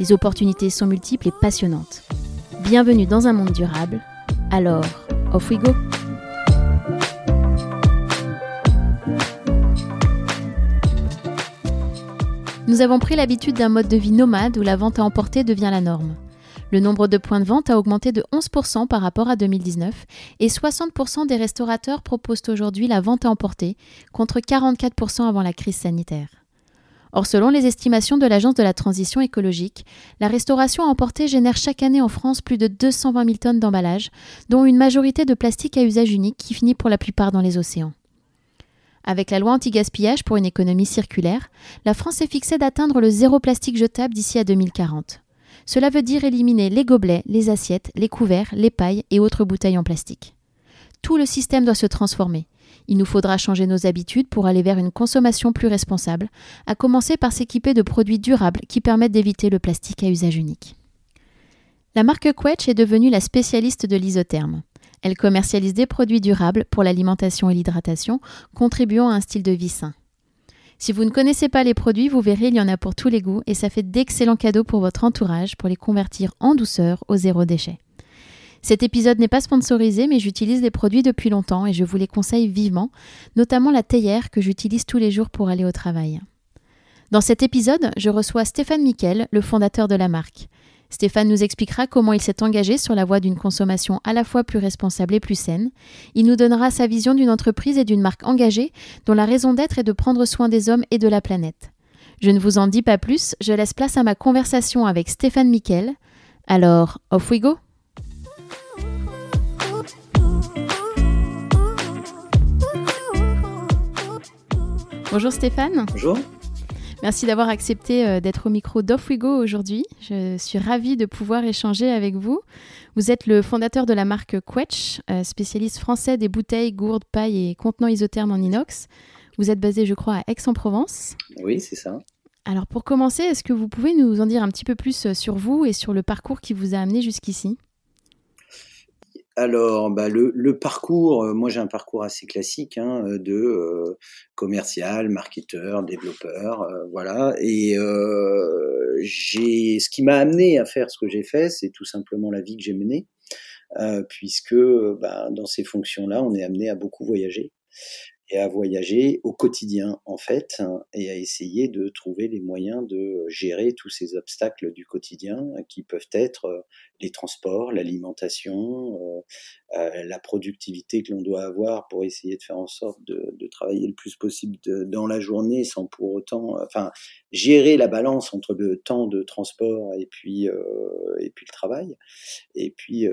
Les opportunités sont multiples et passionnantes. Bienvenue dans un monde durable. Alors, off we go! Nous avons pris l'habitude d'un mode de vie nomade où la vente à emporter devient la norme. Le nombre de points de vente a augmenté de 11% par rapport à 2019 et 60% des restaurateurs proposent aujourd'hui la vente à emporter contre 44% avant la crise sanitaire. Or, selon les estimations de l'Agence de la transition écologique, la restauration à emporter génère chaque année en France plus de 220 000 tonnes d'emballage, dont une majorité de plastique à usage unique qui finit pour la plupart dans les océans. Avec la loi anti-gaspillage pour une économie circulaire, la France est fixée d'atteindre le zéro plastique jetable d'ici à 2040. Cela veut dire éliminer les gobelets, les assiettes, les couverts, les pailles et autres bouteilles en plastique. Tout le système doit se transformer. Il nous faudra changer nos habitudes pour aller vers une consommation plus responsable, à commencer par s'équiper de produits durables qui permettent d'éviter le plastique à usage unique. La marque Quetch est devenue la spécialiste de l'isotherme. Elle commercialise des produits durables pour l'alimentation et l'hydratation, contribuant à un style de vie sain. Si vous ne connaissez pas les produits, vous verrez, il y en a pour tous les goûts et ça fait d'excellents cadeaux pour votre entourage pour les convertir en douceur au zéro déchet. Cet épisode n'est pas sponsorisé, mais j'utilise les produits depuis longtemps et je vous les conseille vivement, notamment la théière que j'utilise tous les jours pour aller au travail. Dans cet épisode, je reçois Stéphane Miquel, le fondateur de la marque. Stéphane nous expliquera comment il s'est engagé sur la voie d'une consommation à la fois plus responsable et plus saine. Il nous donnera sa vision d'une entreprise et d'une marque engagée dont la raison d'être est de prendre soin des hommes et de la planète. Je ne vous en dis pas plus, je laisse place à ma conversation avec Stéphane Miquel. Alors, off we go Bonjour Stéphane. Bonjour. Merci d'avoir accepté euh, d'être au micro d'Off We Go aujourd'hui. Je suis ravie de pouvoir échanger avec vous. Vous êtes le fondateur de la marque Quetch, euh, spécialiste français des bouteilles, gourdes, pailles et contenants isothermes en inox. Vous êtes basé, je crois, à Aix-en-Provence. Oui, c'est ça. Alors pour commencer, est-ce que vous pouvez nous en dire un petit peu plus euh, sur vous et sur le parcours qui vous a amené jusqu'ici? Alors, bah, le, parcours, euh, moi j'ai un parcours assez classique hein, euh, de euh, commercial, marketeur, développeur, voilà. Et ce qui m'a amené à faire ce que j'ai fait, c'est tout simplement la vie que j'ai menée, puisque bah, dans ces fonctions-là, on est amené à beaucoup voyager et à voyager au quotidien en fait hein, et à essayer de trouver les moyens de gérer tous ces obstacles du quotidien qui peuvent être euh, les transports, l'alimentation, euh, euh, la productivité que l'on doit avoir pour essayer de faire en sorte de, travailler le plus possible dans la journée sans pour autant, enfin gérer la balance entre le temps de transport et puis et puis le travail. Et puis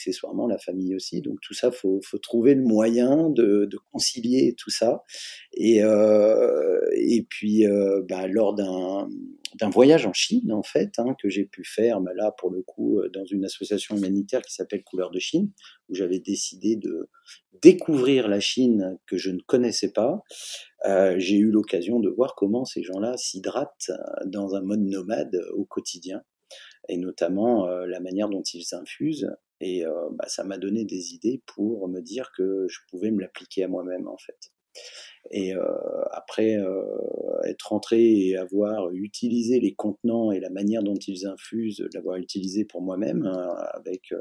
accessoirement la famille aussi. Donc tout ça, faut, faut trouver le moyen de, concilier tout ça. Et, euh, et puis, euh, bah, lors d'un d'un voyage en Chine, en fait, hein, que j'ai pu faire, bah, là, pour le coup, euh, dans une association humanitaire qui s'appelle Couleur de Chine, où j'avais décidé de découvrir la Chine que je ne connaissais pas. J'ai eu l'occasion de voir comment ces gens-là s'hydratent dans un mode nomade au quotidien, et notamment la manière dont ils infusent. Et euh, bah, ça m'a donné des idées pour me dire que je pouvais me l'appliquer à moi-même, en fait. Et euh, après euh, être rentré et avoir utilisé les contenants et la manière dont ils infusent, l'avoir utilisé pour moi-même, hein, avec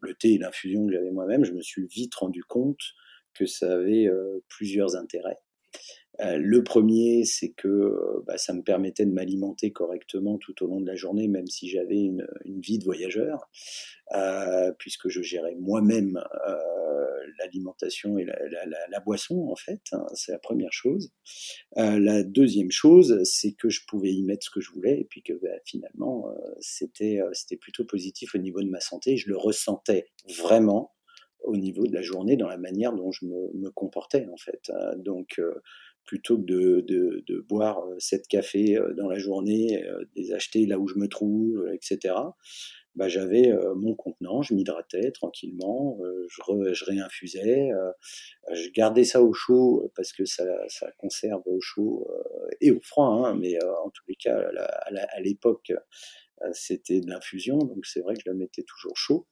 le thé et l'infusion que j'avais moi-même, je me suis vite rendu compte que ça avait plusieurs intérêts. Euh, le premier, c'est que euh, bah, ça me permettait de m'alimenter correctement tout au long de la journée, même si j'avais une, vie de voyageur, euh, puisque je gérais moi-même l'alimentation et la, boisson, en fait. Hein, c'est la première chose. la deuxième chose, c'est que je pouvais y mettre ce que je voulais, et puis que bah, finalement, c'était c'était plutôt positif au niveau de ma santé. Je le ressentais vraiment au niveau de la journée, dans la manière dont je me, me comportais en fait. Donc plutôt que de, de, de boire sept cafés dans la journée, les acheter là où je me trouve, etc bah, j'avais mon contenant, je m'hydratais tranquillement, je, je, réinfusais, je gardais ça au chaud parce que ça, ça conserve au chaud et au froid, hein, mais en tous les cas, à l'époque, c'était de l'infusion, donc c'est vrai que je le mettais toujours chaud.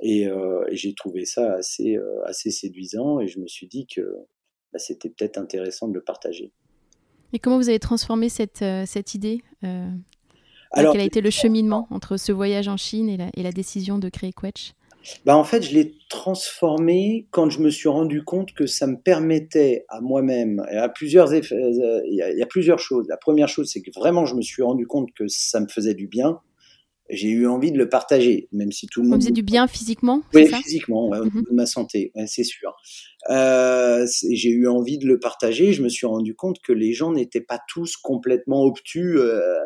Et, et j'ai trouvé ça assez, assez séduisant et je me suis dit que bah, c'était peut-être intéressant de le partager. Et comment vous avez transformé cette, cette idée alors, quel a été le cheminement entre ce voyage en Chine et la, et la décision de créer Quetch? Bah en fait, je l'ai transformé quand je me suis rendu compte que ça me permettait à moi-même, à plusieurs effets, euh, il, y a, il y a plusieurs choses. La première chose, c'est que vraiment, je me suis rendu compte que ça me faisait du bien. J'ai eu envie de le partager, même si tout le monde. Ça faisait du bien physiquement Oui, physiquement, au mhm. niveau de ma santé, c'est sûr. Euh, j'ai eu envie de le partager. Je me suis rendu compte que les gens n'étaient pas tous complètement obtus. Euh,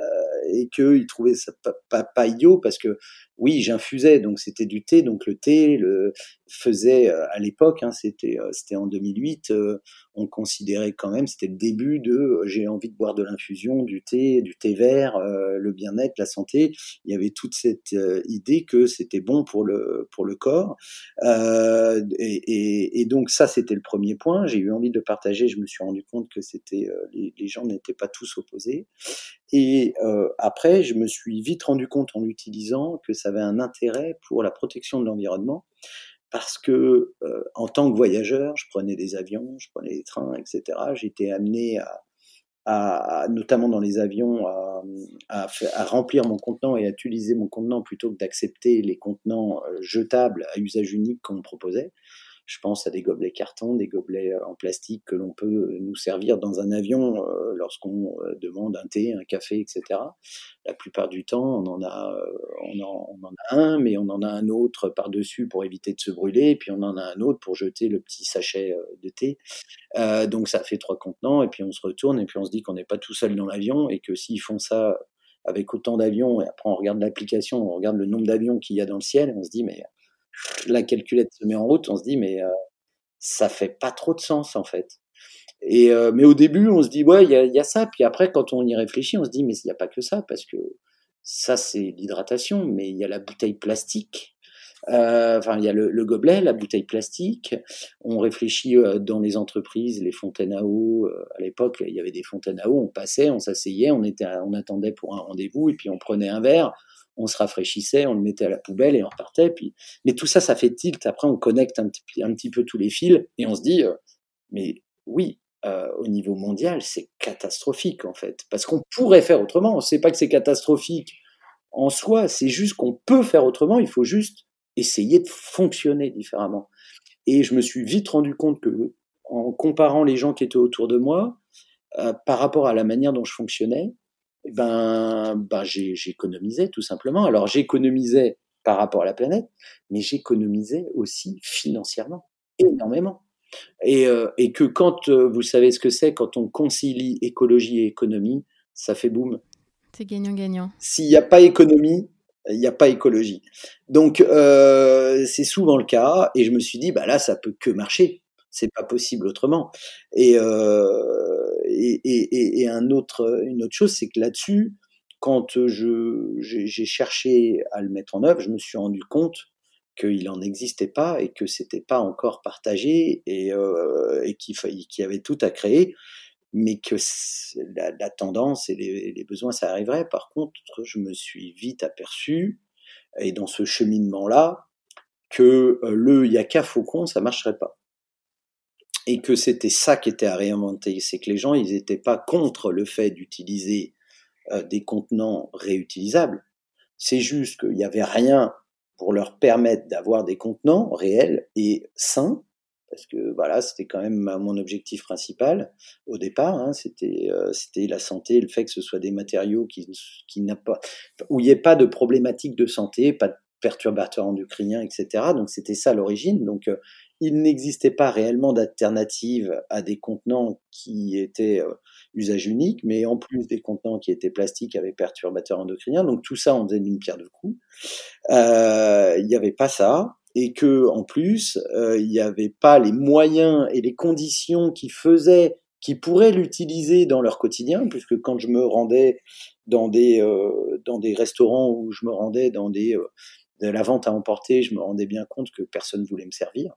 et qu'ils trouvaient ça pas, pas, idiot parce que oui, j'infusais, donc c'était du thé, donc le thé le faisait euh, à l'époque, hein, c'était euh, c'était en 2008, euh, on considérait quand même, c'était le début de j'ai envie de boire de l'infusion, du thé, du thé vert, le bien-être, la santé. Il y avait toute cette idée que c'était bon pour le pour le corps, et, donc ça c'était le premier point. J'ai eu envie de partager. Je me suis rendu compte que c'était les, les, gens n'étaient pas tous opposés. Et après, je me suis vite rendu compte en l'utilisant que ça avait un intérêt pour la protection de l'environnement parce que euh, en tant que voyageur, je prenais des avions, je prenais des trains, etc. J'étais amené à, notamment dans les avions, à, à, à, remplir mon contenant et à utiliser mon contenant plutôt que d'accepter les contenants euh, jetables à usage unique qu'on me proposait. Je pense à des gobelets carton, des gobelets euh, en plastique que l'on peut euh, nous servir dans un avion euh, lorsqu'on demande un thé, un café, etc. La plupart du temps, on en a, un, mais on en a un autre par-dessus pour éviter de se brûler, et puis on en a un autre pour jeter le petit sachet de thé. Donc ça fait trois contenants, et puis on se retourne, et puis on se dit qu'on n'est pas tout seul dans l'avion, et que s'ils font ça avec autant d'avions, et après on regarde l'application, on regarde le nombre d'avions qu'il y a dans le ciel, et on se dit mais la calculette se met en route, on se dit mais euh, ça fait pas trop de sens en fait. Et euh, mais au début, on se dit ouais, il y a, y a, ça. Puis après, quand on y réfléchit, on se dit mais il n'y a pas que ça parce que ça c'est l'hydratation, mais il y a la bouteille plastique. Euh, enfin, il y a le, le, gobelet, la bouteille plastique. On réfléchit euh, dans les entreprises, les fontaines à eau. Euh, à l'époque, il y avait des fontaines à eau. On passait, on s'asseyait, on était, on attendait pour un rendez-vous et puis on prenait un verre on se rafraîchissait, on le mettait à la poubelle et on repartait. Puis, mais tout ça, ça fait tilt. Après, on connecte un, petit peu tous les fils et on se dit, euh, mais oui, euh, au niveau mondial, c'est catastrophique en fait, parce qu'on pourrait faire autrement. On ne sait pas que c'est catastrophique en soi, c'est juste qu'on peut faire autrement. Il faut juste essayer de fonctionner différemment. Et je me suis vite rendu compte que, en comparant les gens qui étaient autour de moi, euh, par rapport à la manière dont je fonctionnais, eh ben, ben j'économisais tout simplement. Alors j'économisais par rapport à la planète, mais j'économisais aussi financièrement, énormément. Et, euh, et que quand euh, vous savez ce que c'est, quand on concilie écologie et économie, ça fait boum. C'est gagnant-gagnant. S'il n'y a pas économie, il n'y a pas écologie. Donc euh, c'est souvent le cas, et je me suis dit, bah là, ça peut que marcher. C'est pas possible autrement. Et, euh, et, et, un autre, une autre chose, c'est que là-dessus, quand je, j'ai cherché à le mettre en œuvre, je me suis rendu compte qu'il n'en existait pas et que c'était pas encore partagé et, euh, et qu'il y avait tout à créer, mais que la, la tendance et les, besoins, ça arriverait. Par contre, je me suis vite aperçu, et dans ce cheminement-là, que euh, le Yaka Faucon, ça marcherait pas et que c'était ça qui était à réinventer, c'est que les gens, ils n'étaient pas contre le fait d'utiliser euh, des contenants réutilisables. C'est juste qu'il n'y avait rien pour leur permettre d'avoir des contenants réels et sains, parce que voilà, c'était quand même mon objectif principal au départ. Hein, c'était euh, c'était la santé, le fait que ce soit des matériaux qui qui n'a pas où il n'y ait pas de problématique de santé, pas de perturbateurs endocriniens, etc. Donc c'était ça l'origine. Donc euh, il n'existait pas réellement d'alternative à des contenants qui étaient euh, usage unique, mais en plus des contenants qui étaient plastiques avec perturbateurs endocriniens. Donc tout ça, on faisait d'une pierre deux coups. Il n'y avait pas ça. Et que en plus il n'y avait pas les moyens et les conditions qui faisaient qui pourraient l'utiliser dans leur quotidien, puisque quand je me rendais dans des dans des restaurants où je me rendais dans des de la vente à emporter, je me rendais bien compte que personne voulait me servir.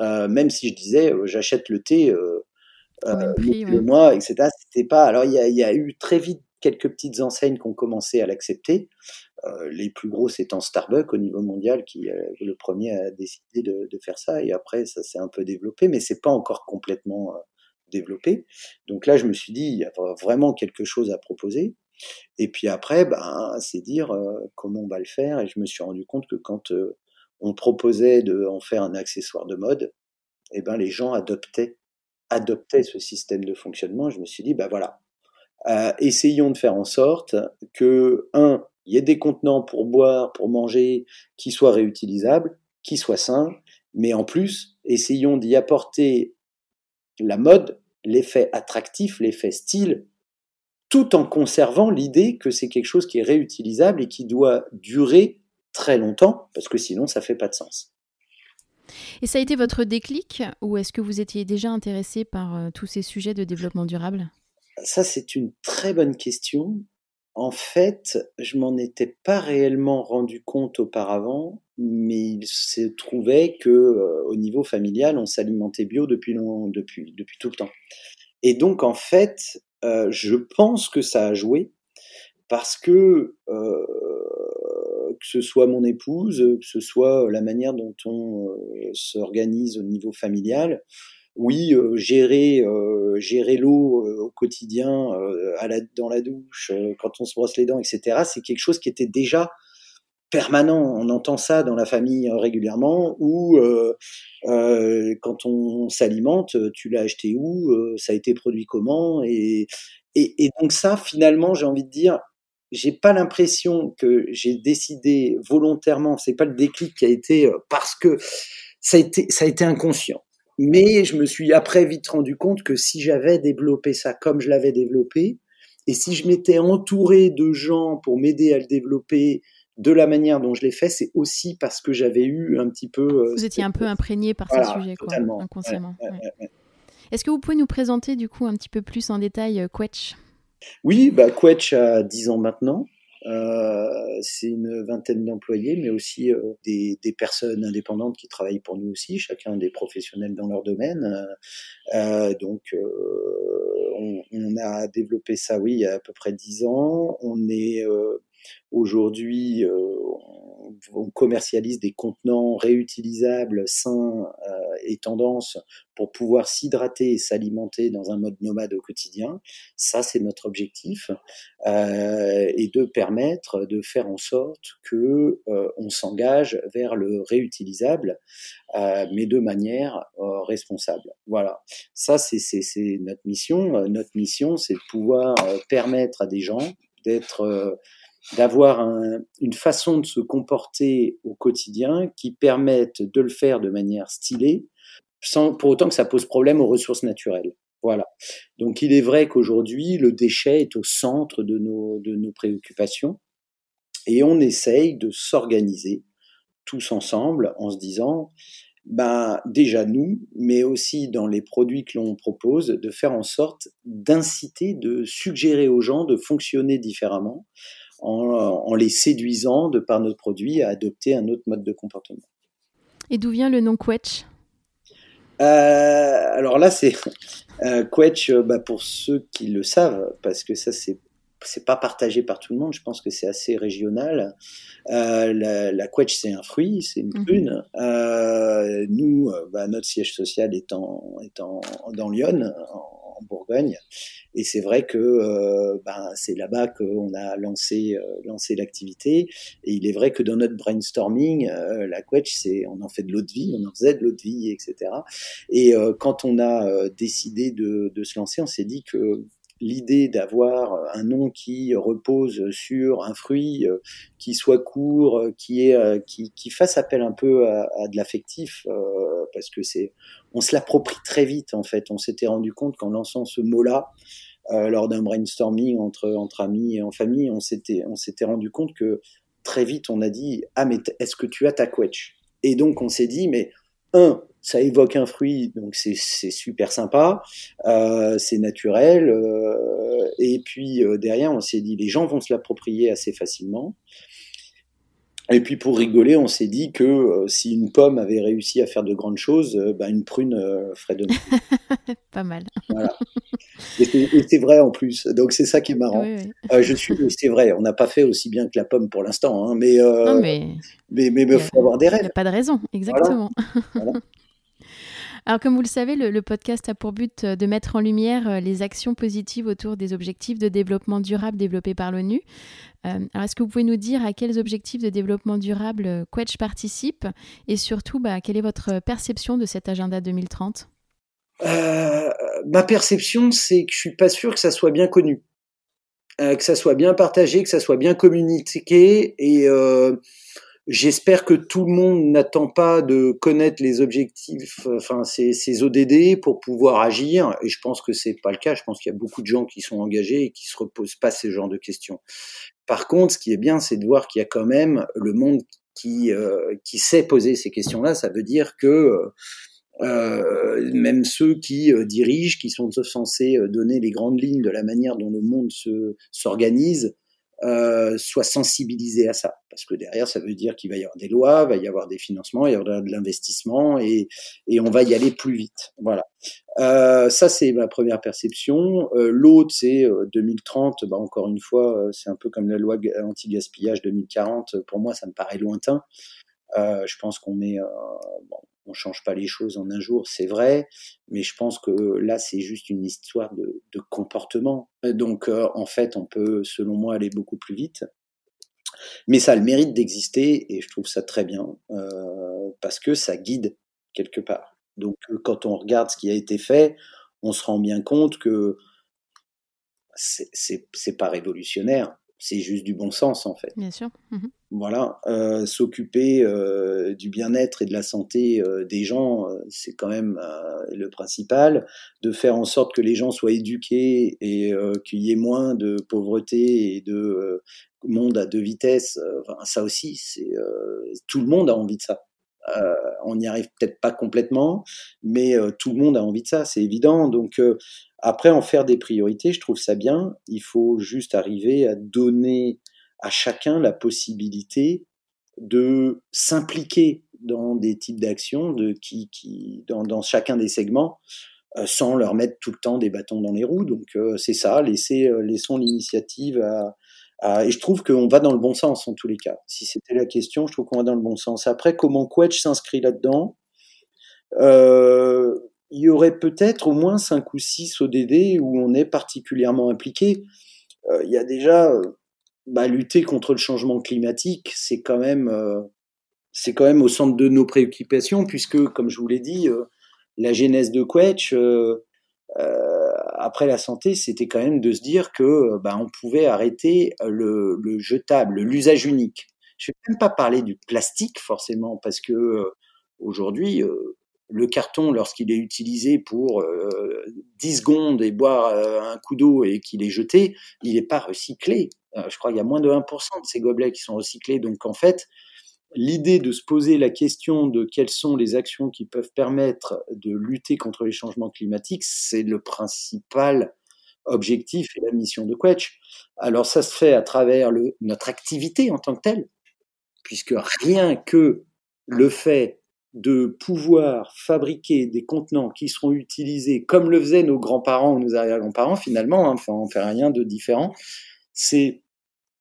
Euh, même si je disais euh, j'achète le thé euh, le mois, etc. C'était pas. Alors il y a, y a, eu très vite quelques petites enseignes qui ont commencé à l'accepter. Les plus grosses étant Starbucks au niveau mondial, qui est le premier à décider de, de, faire ça. Et après, ça s'est un peu développé, mais c'est pas encore complètement développé. Donc là, je me suis dit, il y a vraiment quelque chose à proposer. Et puis après, ben, c'est dire comment on va le faire. Et je me suis rendu compte que quand on proposait de en faire un accessoire de mode, eh ben les gens adoptaient adoptaient ce système de fonctionnement. Je me suis dit, ben voilà, euh, essayons de faire en sorte que un, il y ait des contenants pour boire, pour manger, qui soient réutilisables, qui soient sains, mais en plus, essayons d'y apporter la mode, l'effet attractif, l'effet style, tout en conservant l'idée que c'est quelque chose qui est réutilisable et qui doit durer très longtemps, parce que sinon ça fait pas de sens. Et ça a été votre déclic ou est-ce que vous étiez déjà intéressé par euh, tous ces sujets de développement durable? Ça, c'est une très bonne question. En fait, je m'en étais pas réellement rendu compte auparavant, mais il se trouvait que euh, au niveau familial, on s'alimentait bio depuis, depuis, tout le temps. Et donc, en fait, euh, je pense que ça a joué parce que que ce soit mon épouse, que ce soit la manière dont on euh, s'organise au niveau familial. Oui, euh, gérer euh, gérer l'eau au quotidien, dans la douche, quand on se brosse les dents, etc. C'est quelque chose qui était déjà permanent. On entend ça dans la famille régulièrement. Ou quand on s'alimente, tu l'as acheté où Ça a été produit comment et, donc ça, finalement, j'ai envie de dire, j'ai pas l'impression que j'ai décidé volontairement. C'est pas le déclic qui a été euh, parce que ça a été ça a été inconscient. Mais je me suis après vite rendu compte que si j'avais développé ça comme je l'avais développé, et si je m'étais entouré de gens pour m'aider à le développer de la manière dont je l'ai fait, c'est aussi parce que j'avais eu un petit peu. Euh, vous étiez un peu imprégné par ces sujets, quoi, inconsciemment. Est-ce que vous pouvez nous présenter du coup un petit peu plus en détail euh, Quetch? Oui, bah, Quetch a 10 ans maintenant. Euh, c'est une vingtaine d'employés, mais aussi euh, des, des, personnes indépendantes qui travaillent pour nous aussi, chacun des professionnels dans leur domaine. Euh, donc, euh, on, on, a développé ça, oui, il y a à peu près dix ans. On est aujourd'hui, on commercialise des contenants réutilisables, sains euh, et tendance pour pouvoir s'hydrater et s'alimenter dans un mode nomade au quotidien. Ça, c'est notre objectif, euh, et de permettre de faire en sorte que euh, on s'engage vers le réutilisable, euh, mais de manière euh, responsable. Voilà. Ça, c'est notre mission. Notre mission, c'est de pouvoir permettre à des gens d'être d'avoir une façon de se comporter au quotidien qui permette de le faire de manière stylée, sans pour autant que ça pose problème aux ressources naturelles. Voilà. Donc il est vrai qu'aujourd'hui, le déchet est au centre de nos, de nos préoccupations et on essaye de s'organiser tous ensemble en se disant, ben, déjà nous, mais aussi dans les produits que l'on propose, de faire en sorte d'inciter, de suggérer aux gens de fonctionner différemment en, les séduisant de par notre produit à adopter un autre mode de comportement. Et d'où vient le nom Quetch? Euh, alors là, c'est euh, Quetch, euh, bah, pour ceux qui le savent, parce que ça, c'est c'est pas partagé par tout le monde. Je pense que c'est assez régional. Euh, la, la quetch, c'est un fruit, c'est une mhm. prune. Euh, nous, bah, notre siège social est, en, est en, dans Lyon, en, en Bourgogne. Et c'est vrai que euh, ben, c'est là-bas qu'on a lancé, euh, lancé l'activité. Et il est vrai que dans notre brainstorming, euh, la Quetch, c'est, on en fait de l'eau de vie, on en faisait de l'eau de vie, etc. Et quand on a décidé de, de se lancer, on s'est dit que l'idée d'avoir un nom qui repose sur un fruit qui soit court, qui est qui, qui fasse appel un peu à, de l'affectif, parce que c'est on se l'approprie très vite en fait. On s'était rendu compte qu'en lançant ce mot-là, euh, lors d'un brainstorming entre, entre amis et en famille, on s'était, on s'était rendu compte que très vite on a dit Ah, mais est-ce que tu as ta quetch? Et donc on s'est dit, mais un, ça évoque un fruit, donc c'est super sympa, euh, c'est naturel. Euh, et puis euh, derrière, on s'est dit, les gens vont se l'approprier assez facilement. Et puis pour rigoler, on s'est dit que euh, si une pomme avait réussi à faire de grandes choses, euh, bah, une prune euh, ferait de même. Pas mal. Voilà. Et c'est vrai en plus. Donc c'est ça qui est marrant. Oui, oui. je suis, c'est vrai. On n'a pas fait aussi bien que la pomme pour l'instant, hein, mais, non, mais mais mais il faut avoir des rêves. Il n'y a pas de raison, exactement. Voilà. Voilà. Alors, comme vous le savez, le, podcast a pour but euh, de mettre en lumière euh, les actions positives autour des objectifs de développement durable développés par l'ONU. Euh, alors, est-ce que vous pouvez nous dire à quels objectifs de développement durable Quetch participe et surtout, bah, quelle est votre perception de cet agenda 2030 Ma perception, c'est que je suis pas sûr que ça soit bien connu, que ça soit bien partagé, que ça soit bien communiqué et J'espère que tout le monde n'attend pas de connaître les objectifs, enfin ces, ODD pour pouvoir agir. Et je pense que c'est pas le cas. Je pense qu'il y a beaucoup de gens qui sont engagés et qui se reposent pas ces genres de questions. Par contre, ce qui est bien, c'est de voir qu'il y a quand même le monde qui euh, qui sait poser ces questions-là. Ça veut dire que euh, même ceux qui euh, dirigent, qui sont censés euh, donner les grandes lignes de la manière dont le monde se s'organise, euh, soit sensibilisé à ça. Parce que derrière, ça veut dire qu'il va y avoir des lois, va y avoir des financements, il va y avoir de l'investissement et, et on va y aller plus vite. Voilà. Euh, ça, c'est ma première perception. Euh, L'autre, c'est 2030. Euh, bah, encore une fois, euh, c'est un peu comme la loi anti-gaspillage 2040. Pour moi, ça me paraît lointain. Euh, je pense qu'on met, bon, on change pas les choses en un jour, c'est vrai, mais je pense que là, c'est juste une histoire de, comportement. Donc, euh, en fait, on peut, selon moi, aller beaucoup plus vite. Mais ça a le mérite d'exister et je trouve ça très bien euh, parce que ça guide quelque part. Donc, euh, quand on regarde ce qui a été fait, on se rend bien compte que c'est pas révolutionnaire, c'est juste du bon sens en fait. Bien sûr. Mmh voilà, euh, s'occuper euh, du bien-être et de la santé euh, des gens, c'est quand même le principal. De faire en sorte que les gens soient éduqués et qu'il y ait moins de pauvreté et de monde à deux vitesses, enfin, ça aussi, c'est tout le monde a envie de ça. on n'y arrive peut-être pas complètement, mais tout le monde a envie de ça, c'est évident. Donc après, en faire des priorités, je trouve ça bien. Il faut juste arriver à donner à chacun la possibilité de s'impliquer dans des types d'actions, dans, chacun des segments, euh, sans leur mettre tout le temps des bâtons dans les roues. Donc euh, c'est ça, laisser, euh, laissons l'initiative à, et je trouve qu'on va dans le bon sens en tous les cas. Si c'était la question, je trouve qu'on va dans le bon sens. Après, comment Quetch s'inscrit là-dedans? Il y aurait peut-être au moins cinq ou six ODD où on est particulièrement impliqué. Il y a déjà bah, lutter contre le changement climatique, c'est quand même euh, c'est quand même au centre de nos préoccupations puisque, comme je vous l'ai dit, euh, la genèse de Quetch euh, après la santé, c'était quand même de se dire que bah, on pouvait arrêter le, le jetable, l'usage unique. Je vais même pas parler du plastique forcément parce que aujourd'hui le carton, lorsqu'il est utilisé pour euh, 10 secondes et boire euh, un coup d'eau et qu'il est jeté, il n'est pas recyclé. Euh, je crois qu'il y a moins de 1% de ces gobelets qui sont recyclés. Donc en fait, l'idée de se poser la question de quelles sont les actions qui peuvent permettre de lutter contre les changements climatiques, c'est le principal objectif et la mission de Quetch. Alors ça se fait à travers notre activité en tant que telle, puisque rien que le fait de pouvoir fabriquer des contenants qui seront utilisés comme le faisaient nos grands-parents ou nos arrière-grands-parents finalement, hein, enfin on fait rien de différent, c'est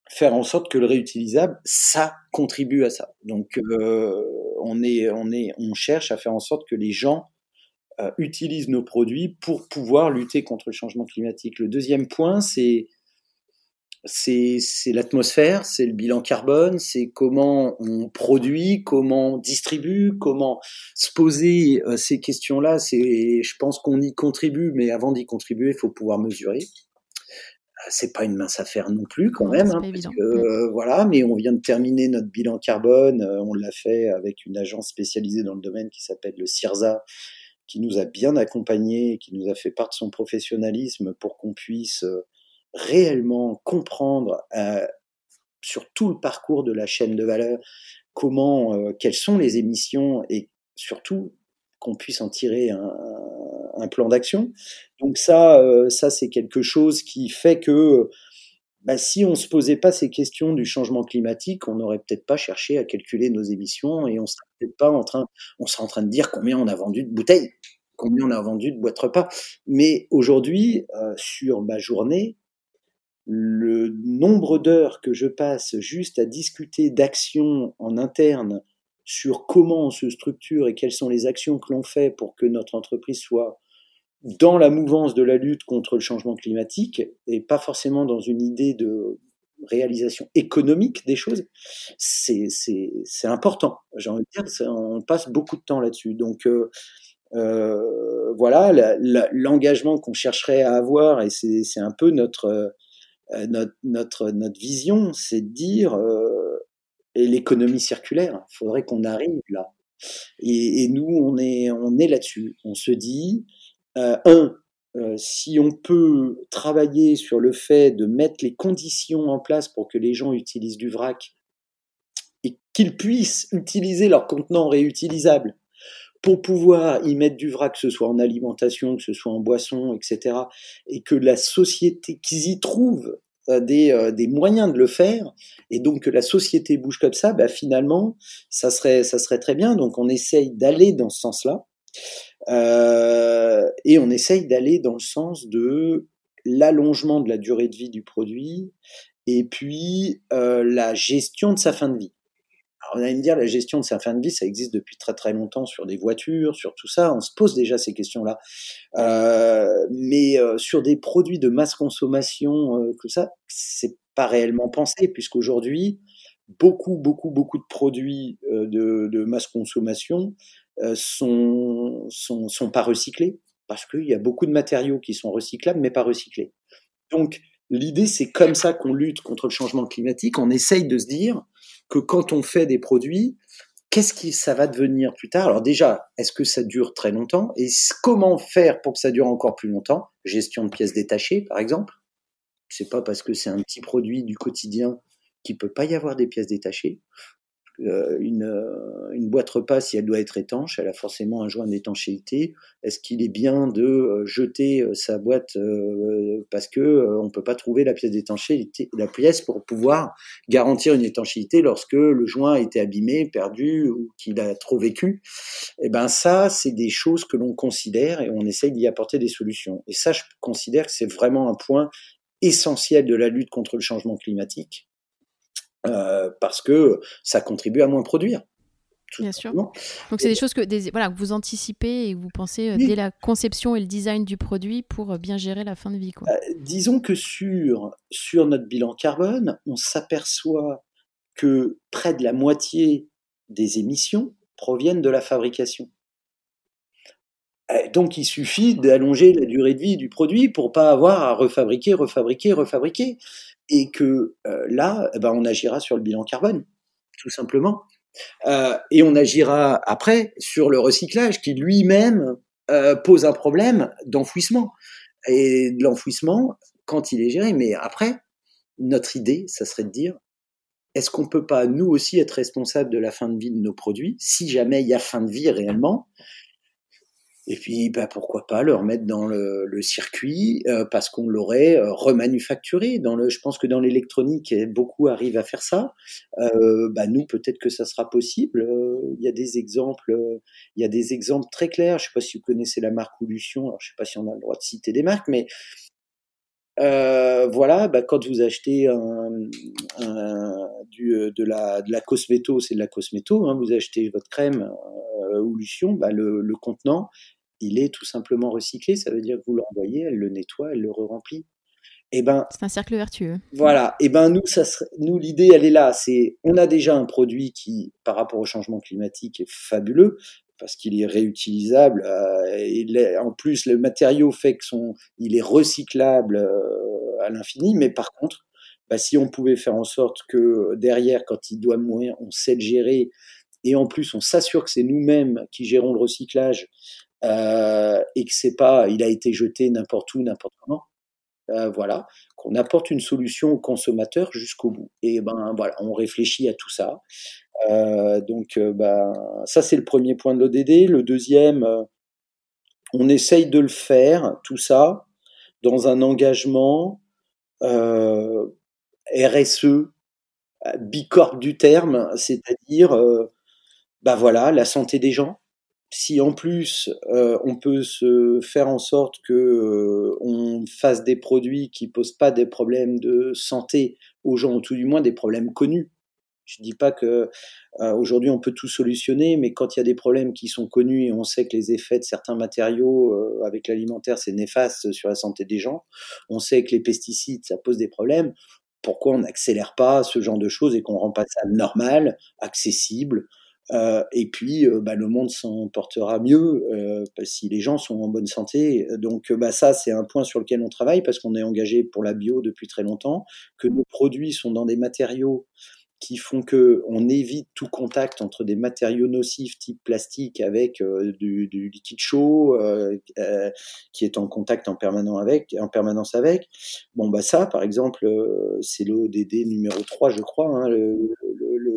faire en sorte que le réutilisable, ça contribue à ça. Donc euh, on est, on est, on cherche à faire en sorte que les gens euh, utilisent nos produits pour pouvoir lutter contre le changement climatique. Le deuxième point, c'est c'est l'atmosphère, c'est le bilan carbone, c'est comment on produit, comment on distribue, comment se poser euh, ces questions-là. C'est, je pense qu'on y contribue, mais avant d'y contribuer, il faut pouvoir mesurer. Euh, c'est pas une mince affaire non plus quand même, hein, parce que, euh, voilà. Mais on vient de terminer notre bilan carbone. on l'a fait avec une agence spécialisée dans le domaine qui s'appelle le CIRSA, qui nous a bien accompagnés, qui nous a fait part de son professionnalisme pour qu'on puisse réellement comprendre euh, sur tout le parcours de la chaîne de valeur comment, euh, quelles sont les émissions et surtout qu'on puisse en tirer un, un plan d'action. Donc ça, euh, ça c'est quelque chose qui fait que bah, si on se posait pas ces questions du changement climatique, on n'aurait peut-être pas cherché à calculer nos émissions et on serait peut-être pas en train, on serait en train de dire combien on a vendu de bouteilles, combien on a vendu de boîtes repas. Mais aujourd'hui, euh, sur ma journée, le nombre d'heures que je passe juste à discuter d'actions en interne sur comment on se structure et quelles sont les actions que l'on fait pour que notre entreprise soit dans la mouvance de la lutte contre le changement climatique et pas forcément dans une idée de réalisation économique des choses, c'est important. J'ai envie de dire, on passe beaucoup de temps là-dessus. Donc euh, euh, voilà, l'engagement qu'on chercherait à avoir, et c'est un peu notre, euh, notre, notre, notre vision, c'est de dire euh, et l'économie circulaire, il faudrait qu'on arrive là. Et, nous, on est, on est là-dessus. On se dit, euh, un, euh, si on peut travailler sur le fait de mettre les conditions en place pour que les gens utilisent du vrac et qu'ils puissent utiliser leur contenant réutilisable pour pouvoir y mettre du vrac, que ce soit en alimentation, que ce soit en boisson, etc., et que la société, qu'ils y trouvent euh, des, des, moyens de le faire, et donc que la société bouge comme ça, bah finalement, ça serait, ça serait très bien. Donc on essaye d'aller dans ce sens-là. Euh, et on essaye d'aller dans le sens de l'allongement de la durée de vie du produit et puis euh, la gestion de sa fin de vie. On allait me dire, la gestion de sa fin de vie, ça existe depuis très très longtemps sur des voitures, sur tout ça. On se pose déjà ces questions-là. Euh, mais euh, sur des produits de masse consommation, euh, que ça, c'est pas réellement pensé, puisqu'aujourd'hui, beaucoup, beaucoup, beaucoup de produits euh, de, masse consommation sont, sont, sont pas recyclés parce qu'il y a beaucoup de matériaux qui sont recyclables mais pas recyclés. Donc l'idée c'est comme ça qu'on lutte contre le changement climatique. On essaye de se dire que quand on fait des produits, qu'est-ce qui ça va devenir plus tard? Alors déjà, est-ce que ça dure très longtemps? Et comment faire pour que ça dure encore plus longtemps? Gestion de pièces détachées, par exemple. C'est pas parce que c'est un petit produit du quotidien qu'il peut pas y avoir des pièces détachées. Euh, une, euh, une, boîte repas, si elle doit être étanche, elle a forcément un joint d'étanchéité. Est-ce qu'il est bien de euh, jeter sa boîte parce que on peut pas trouver la pièce d'étanchéité, la pièce pour pouvoir garantir une étanchéité lorsque le joint a été abîmé, perdu ou qu'il a trop vécu? Eh ben ça, c'est des choses que l'on considère et on essaye d'y apporter des solutions. Et ça, je considère que c'est vraiment un point essentiel de la lutte contre le changement climatique euh, parce que ça contribue à moins produire. Bien sûr. Donc c'est des choses que, des, voilà, que vous anticipez et que vous pensez euh, dès la conception et le design du produit pour euh, bien gérer la fin de vie. Quoi. disons que sur, sur notre bilan carbone, on s'aperçoit que près de la moitié des émissions proviennent de la fabrication. Donc il suffit d'allonger la durée de vie du produit pour pas avoir à refabriquer, refabriquer, refabriquer et que euh, là, eh ben, on agira sur le bilan carbone, tout simplement. Euh, et on agira après sur le recyclage qui lui-même euh, pose un problème d'enfouissement. Et de l'enfouissement, quand il est géré, mais après, notre idée, ça serait de dire, est-ce qu'on peut pas nous aussi être responsable de la fin de vie de nos produits, si jamais il y a fin de vie réellement, et puis, bah, pourquoi pas le remettre dans le, le circuit euh, parce qu'on l'aurait euh, remanufacturé. Dans le, je pense que dans l'électronique, beaucoup arrivent à faire ça. Euh, bah, nous, peut-être que ça sera possible. Euh, il y a des exemples, il y a des exemples très clairs. Je sais pas si vous connaissez la marque Olution. Alors, je sais pas si on a le droit de citer des marques, mais voilà, bah, quand vous achetez un, un, du, de la de la cosméto, c'est de la cosméto. Hein, vous achetez votre crème Olution, bah, le, le contenant il est tout simplement recyclé. Ça veut dire que vous l'envoyez, elle le nettoie, elle le re-remplit. Et eh ben, c'est un cercle vertueux. Voilà. Et eh ben nous, ça nous l'idée, elle est là. C'est, on a déjà un produit qui, par rapport au changement climatique, est fabuleux parce qu'il est réutilisable. Euh, en plus, le matériau fait que son, il est recyclable euh, à l'infini. Mais par contre, bah, si on pouvait faire en sorte que derrière, quand il doit mourir, on sait le gérer, et en plus, on s'assure que c'est nous-mêmes qui gérons le recyclage euh, et que c'est pas, il a été jeté n'importe où, n'importe comment. Euh, voilà, qu'on apporte une solution au consommateur jusqu'au bout. Et ben voilà, on réfléchit à tout ça. Donc, bah, ça c'est le premier point de l'ODD. Le deuxième, on essaye de le faire, tout ça, dans un engagement RSE, bicorp du terme, c'est-à-dire, bah voilà, la santé des gens, si en plus euh, on peut se faire en sorte que euh, on fasse des produits qui posent pas des problèmes de santé aux gens, ou tout du moins des problèmes connus. Je dis pas que euh, aujourd'hui on peut tout solutionner, mais quand il y a des problèmes qui sont connus et on sait que les effets de certains matériaux avec l'alimentaire c'est néfaste sur la santé des gens, on sait que les pesticides ça pose des problèmes. Pourquoi on n'accélère pas ce genre de choses et qu'on rend pas ça normal, accessible, euh, et puis, euh, bah, le monde s'en portera mieux euh, si les gens sont en bonne santé. Donc, bah, ça, c'est un point sur lequel on travaille parce qu'on est engagé pour la bio depuis très longtemps, que nos produits sont dans des matériaux qui font que on évite tout contact entre des matériaux nocifs type plastique avec euh, du, liquide chaud euh, euh, qui est en contact en permanence avec en permanence avec. Bon bah ça par exemple c'est l'ODD numéro 3 je crois hein, le,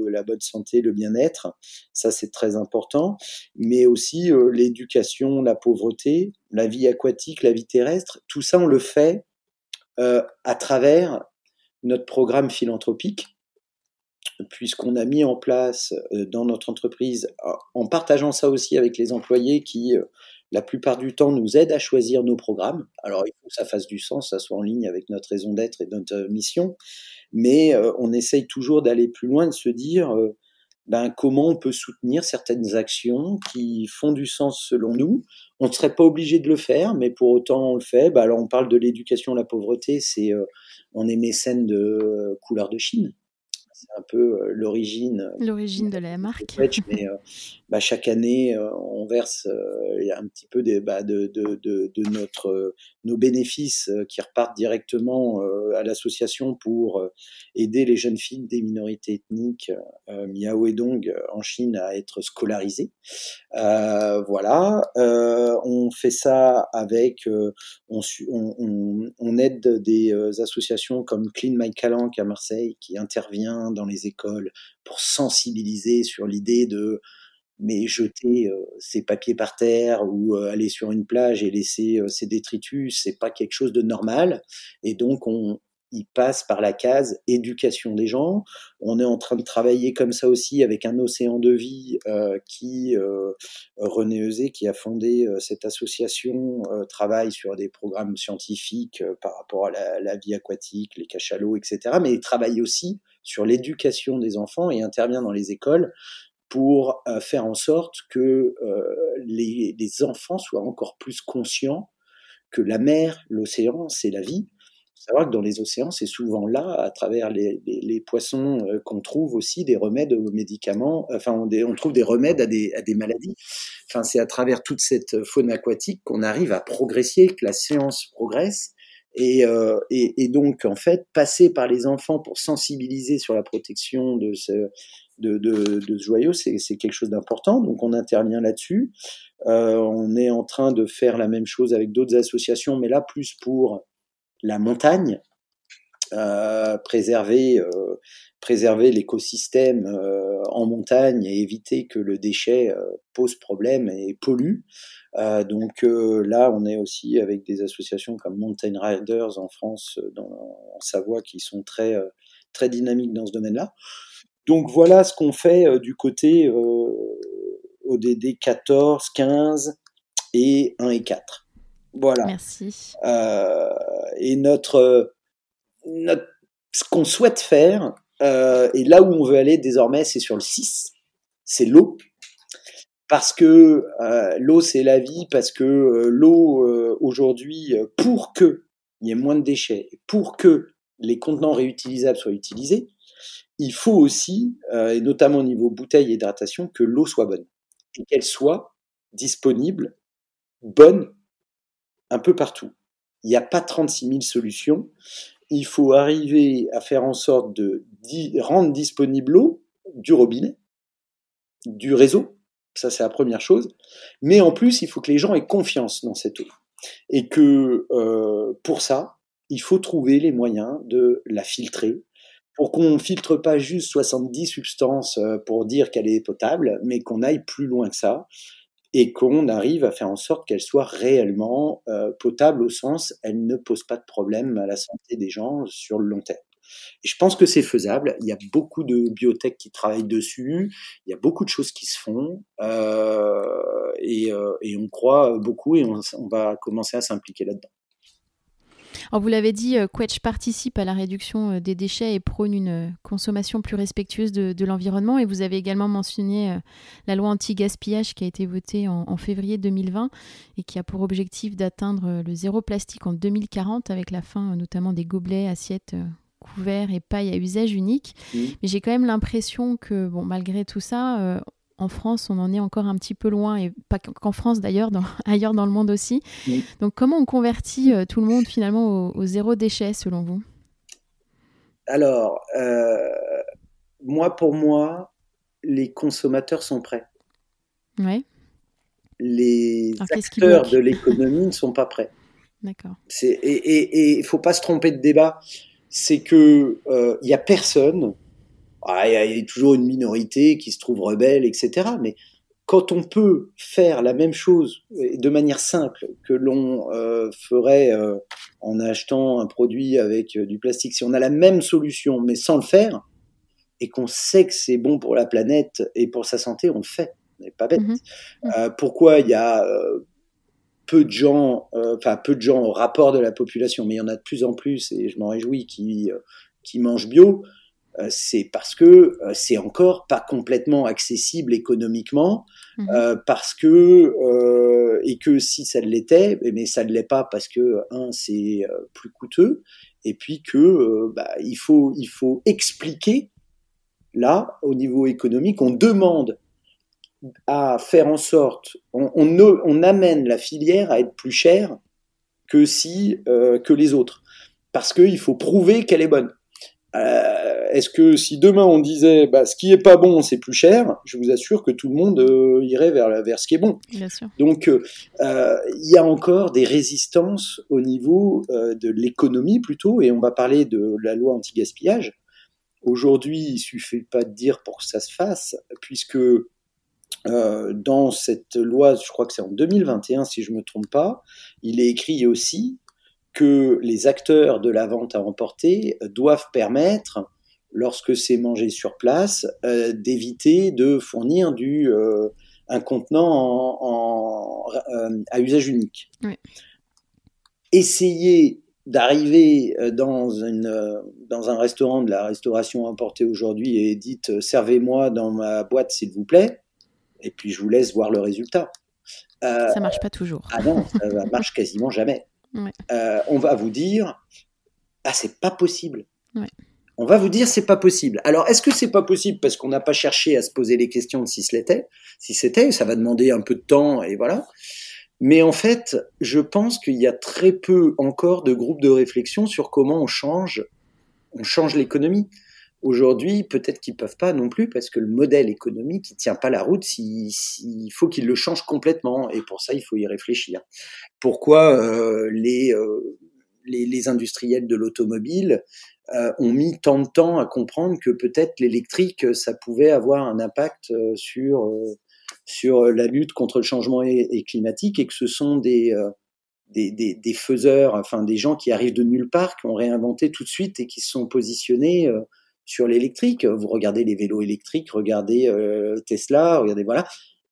la bonne santé le bien-être. Ça c'est très important. Mais aussi l'éducation la pauvreté la vie aquatique la vie terrestre tout ça on le fait à travers notre programme philanthropique puisqu'on a mis en place euh, dans notre entreprise, en partageant ça aussi avec les employés qui, euh, la plupart du temps, nous aident à choisir nos programmes. Alors, il faut que ça fasse du sens, ça soit en ligne avec notre raison d'être et notre euh, mission, mais on essaye toujours d'aller plus loin, de se dire ben, comment on peut soutenir certaines actions qui font du sens selon nous. On ne serait pas obligé de le faire, mais pour autant on le fait. Ben, alors on parle de l'éducation la pauvreté, c'est on est mécène de couleur de Chine c'est un peu euh, l'origine. Euh, l'origine de la marque. mais euh, bah, chaque année, on verse un petit peu des, bah, de, de, de, de, notre, nos bénéfices qui repartent directement à l'association pour aider les jeunes filles des minorités ethniques Miao et Dong en Chine à être scolarisées. voilà, on fait ça avec, on, on, on, aide des associations comme Clean My Calanque à Marseille qui intervient dans les écoles pour sensibiliser sur l'idée de mais jeter euh, ses papiers par terre ou euh, aller sur une plage et laisser euh, ses détritus, c'est pas quelque chose de normal. Et donc on, il passe par la case éducation des gens. On est en train de travailler comme ça aussi avec un océan de vie qui, René Eusé, qui a fondé cette association, travaille sur des programmes scientifiques par rapport à la, la, vie aquatique, les cachalots, etc. Mais il travaille aussi sur l'éducation des enfants et intervient dans les écoles pour euh, faire en sorte que euh, les, enfants soient encore plus conscients que la mer, l'océan, c'est la vie. Il faut savoir que dans les océans, c'est souvent là, à travers les, poissons, euh, qu'on trouve aussi des remèdes aux médicaments, enfin on, on trouve des remèdes à des, à des maladies. Enfin, c'est à travers toute cette faune aquatique qu'on arrive à progresser, que la science progresse euh, et, donc, en fait, passer par les enfants pour sensibiliser sur la protection de ce, joyau, c'est quelque chose d'important. Donc, on intervient là-dessus. Euh, on est en train de faire la même chose avec d'autres associations, mais là, plus pour la montagne, euh, préserver, préserver l'écosystème euh, en montagne et éviter que le déchet euh, pose problème et pollue. Euh, donc là, on est aussi avec des associations comme Mountain Riders en France, dans, en Savoie, qui sont très, très dynamiques dans ce domaine-là. Donc voilà ce qu'on fait du côté ODD 14, 15 et 1 et 4. Voilà. Merci. et notre, notre, ce qu'on souhaite faire, euh, et là où on veut aller désormais, c'est sur le 6, c'est l'eau. Parce que euh, l'eau, c'est la vie, parce que euh, l'eau, aujourd'hui, pour que il y ait moins de déchets, pour que les contenants réutilisables soient utilisés, il faut aussi, et notamment au niveau bouteille et hydratation, que l'eau soit bonne. Et qu'elle soit disponible, bonne, un peu partout. Il n'y a pas 36 000 solutions il faut arriver à faire en sorte de rendre disponible l'eau du robinet, du réseau. Ça, c'est la première chose. Mais en plus, il faut que les gens aient confiance dans cette eau. Et que euh, pour ça, il faut trouver les moyens de la filtrer, pour qu'on filtre pas juste 70 substances euh, pour dire qu'elle est potable, mais qu'on aille plus loin que ça et qu'on arrive à faire en sorte qu'elle soit réellement euh, potable au sens elle ne pose pas de problème à la santé des gens sur le long terme. Je pense que c'est faisable. Il y a beaucoup de biotech qui travaillent dessus. Il y a beaucoup de choses qui se font. Euh, et, euh, et, on croit beaucoup et on, va commencer à s'impliquer là-dedans. Vous l'avez dit, euh, Quetch participe à la réduction des déchets et prône une consommation plus respectueuse de, l'environnement. Et vous avez également mentionné la loi anti-gaspillage qui a été votée en, février 2020 et qui a pour objectif d'atteindre le zéro plastique en 2040 avec la fin notamment des gobelets, assiettes, couverts et pailles à usage unique. Mais j'ai quand même l'impression que, bon, malgré tout ça, en France, on en est encore un petit peu loin, et pas qu'en France d'ailleurs, ailleurs dans le monde aussi. Donc comment on convertit euh, tout le monde finalement au, zéro déchet selon vous? Alors, euh, moi pour moi, les consommateurs sont prêts. Oui. Les acteurs de l'économie ne sont pas prêts. D'accord. Et il ne faut pas se tromper de débat. C'est n'y euh, a personne ah, il y, a toujours une minorité qui se trouve rebelle, etc. Mais quand on peut faire la même chose de manière simple que l'on euh, ferait euh, en achetant un produit avec euh, du plastique, si on a la même solution mais sans le faire, et qu'on sait que c'est bon pour la planète et pour sa santé, on le fait. On n'est pas bête. Mm-hmm. pourquoi il y a peu de gens, enfin peu de gens au rapport de la population, mais il y en a de plus en plus, et je m'en réjouis, qui, qui mangent bio euh, c'est parce que euh, c'est encore pas complètement accessible économiquement, euh, parce que et que si ça l'était, mais ça ne l'est pas parce que un c'est plus coûteux, et puis que bah, il faut il faut expliquer là au niveau économique, on demande à faire en sorte, on, on, on amène la filière à être plus chère que si que les autres, parce qu'il faut prouver qu'elle est bonne. Euh, est-ce que si demain on disait bah, ce qui est pas bon c'est plus cher, je vous assure que tout le monde euh, irait vers, vers ce qui est bon. Donc euh, il y a encore des résistances au niveau de l'économie plutôt, et on va parler de la loi anti-gaspillage. Aujourd'hui, il suffit pas de dire pour que ça se fasse, puisque dans cette loi, je crois que c'est en 2021 si je me trompe pas, il est écrit aussi que les acteurs de la vente à emporter doivent permettre, lorsque c'est mangé sur place, euh, d'éviter de fournir du, euh, un contenant en, euh, à usage unique. Essayer d'arriver dans, une, dans un restaurant de la restauration emportée aujourd'hui et dites servez-moi dans ma boîte s'il vous plaît, et puis je vous laisse voir le résultat. ça marche pas toujours. Ah non, ça marche quasiment jamais. Euh, on va vous dire ah c'est pas possible. On va vous dire c'est pas possible. Alors est-ce que c'est pas possible? Parce qu'on n'a pas cherché à se poser les questions de si l'était, si c'était, ça va demander un peu de temps et voilà. Mais en fait, je pense qu'il y a très peu encore de groupes de réflexion sur comment on change, on change l'économie. Aujourd'hui, peut-être qu'ils peuvent pas non plus parce que le modèle économique il tient pas la route. Il, faut qu'il le change complètement et pour ça il faut y réfléchir. Pourquoi euh, les, euh, les, les industriels de l'automobile euh, ont mis tant de temps à comprendre que peut-être l'électrique ça pouvait avoir un impact sur sur la lutte contre le changement climatique et que ce sont des des, des, des, faiseurs, enfin des gens qui arrivent de nulle part, qui ont réinventé tout de suite et qui se sont positionnés sur l'électrique. Vous regardez les vélos électriques, regardez euh, Tesla, regardez voilà.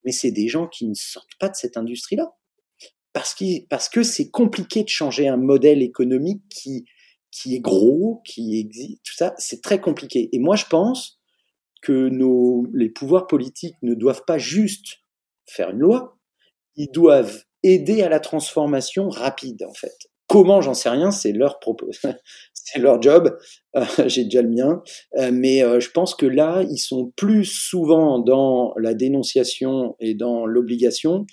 Mais c'est des gens qui ne sortent pas de cette industrie-là. Parce, parce que c'est compliqué de changer un modèle économique qui, qui est gros, qui existe, tout ça, c'est très compliqué. Et moi, je pense que nos, les pouvoirs politiques ne doivent pas juste faire une loi, ils doivent aider à la transformation rapide, en fait. Comment, j'en sais rien, c'est leur propos, c'est leur job. Euh, j'ai déjà le mien, euh, mais euh, je pense que là, ils sont plus souvent dans la dénonciation et dans l'obligation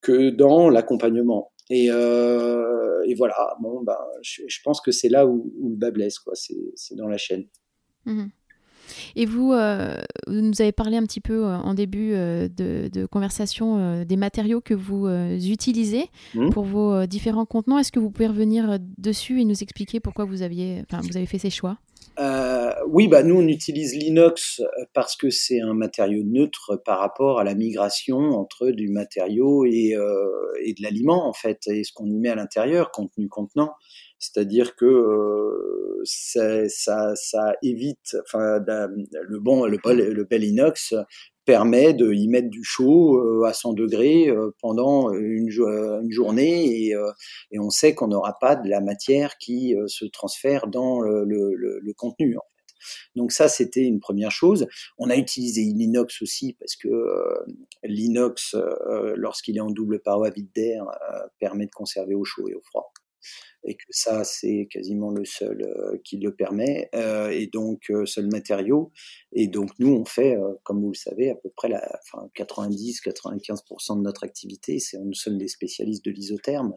que dans l'accompagnement. Et, voilà, bon, bah, je, pense que c'est là où, le bas blesse, quoi. C'est dans la chaîne. Mmh Et vous, vous nous avez parlé un petit peu en début de, conversation des matériaux que vous utilisez mmh. pour vos différents contenants. Est-ce que vous pouvez revenir dessus et nous expliquer pourquoi vous, aviez, vous avez fait ces choix? Euh, oui, bah nous on utilise l'inox parce que c'est un matériau neutre par rapport à la migration entre du matériau et, euh, et de l'aliment en fait, et ce qu'on y met à l'intérieur, contenu contenant. C'est-à-dire que euh, ça, évite, enfin, le bon, le, bel inox permet de y mettre du chaud euh, à 100 degrés euh, pendant une, journée et, euh, et, on sait qu'on n'aura pas de la matière qui se transfère dans le, contenu. Donc ça, c'était une première chose. On a utilisé l'inox aussi parce que l'inox, lorsqu'il est en double paroi vide d'air, permet de conserver au chaud et au froid et que ça, c'est quasiment le seul euh, qui le permet, euh, et donc euh, seul matériau. Et donc nous, on fait, comme vous le savez, à peu près la, enfin, 90-95% de notre activité, c'est nous sommes des spécialistes de l'isotherme,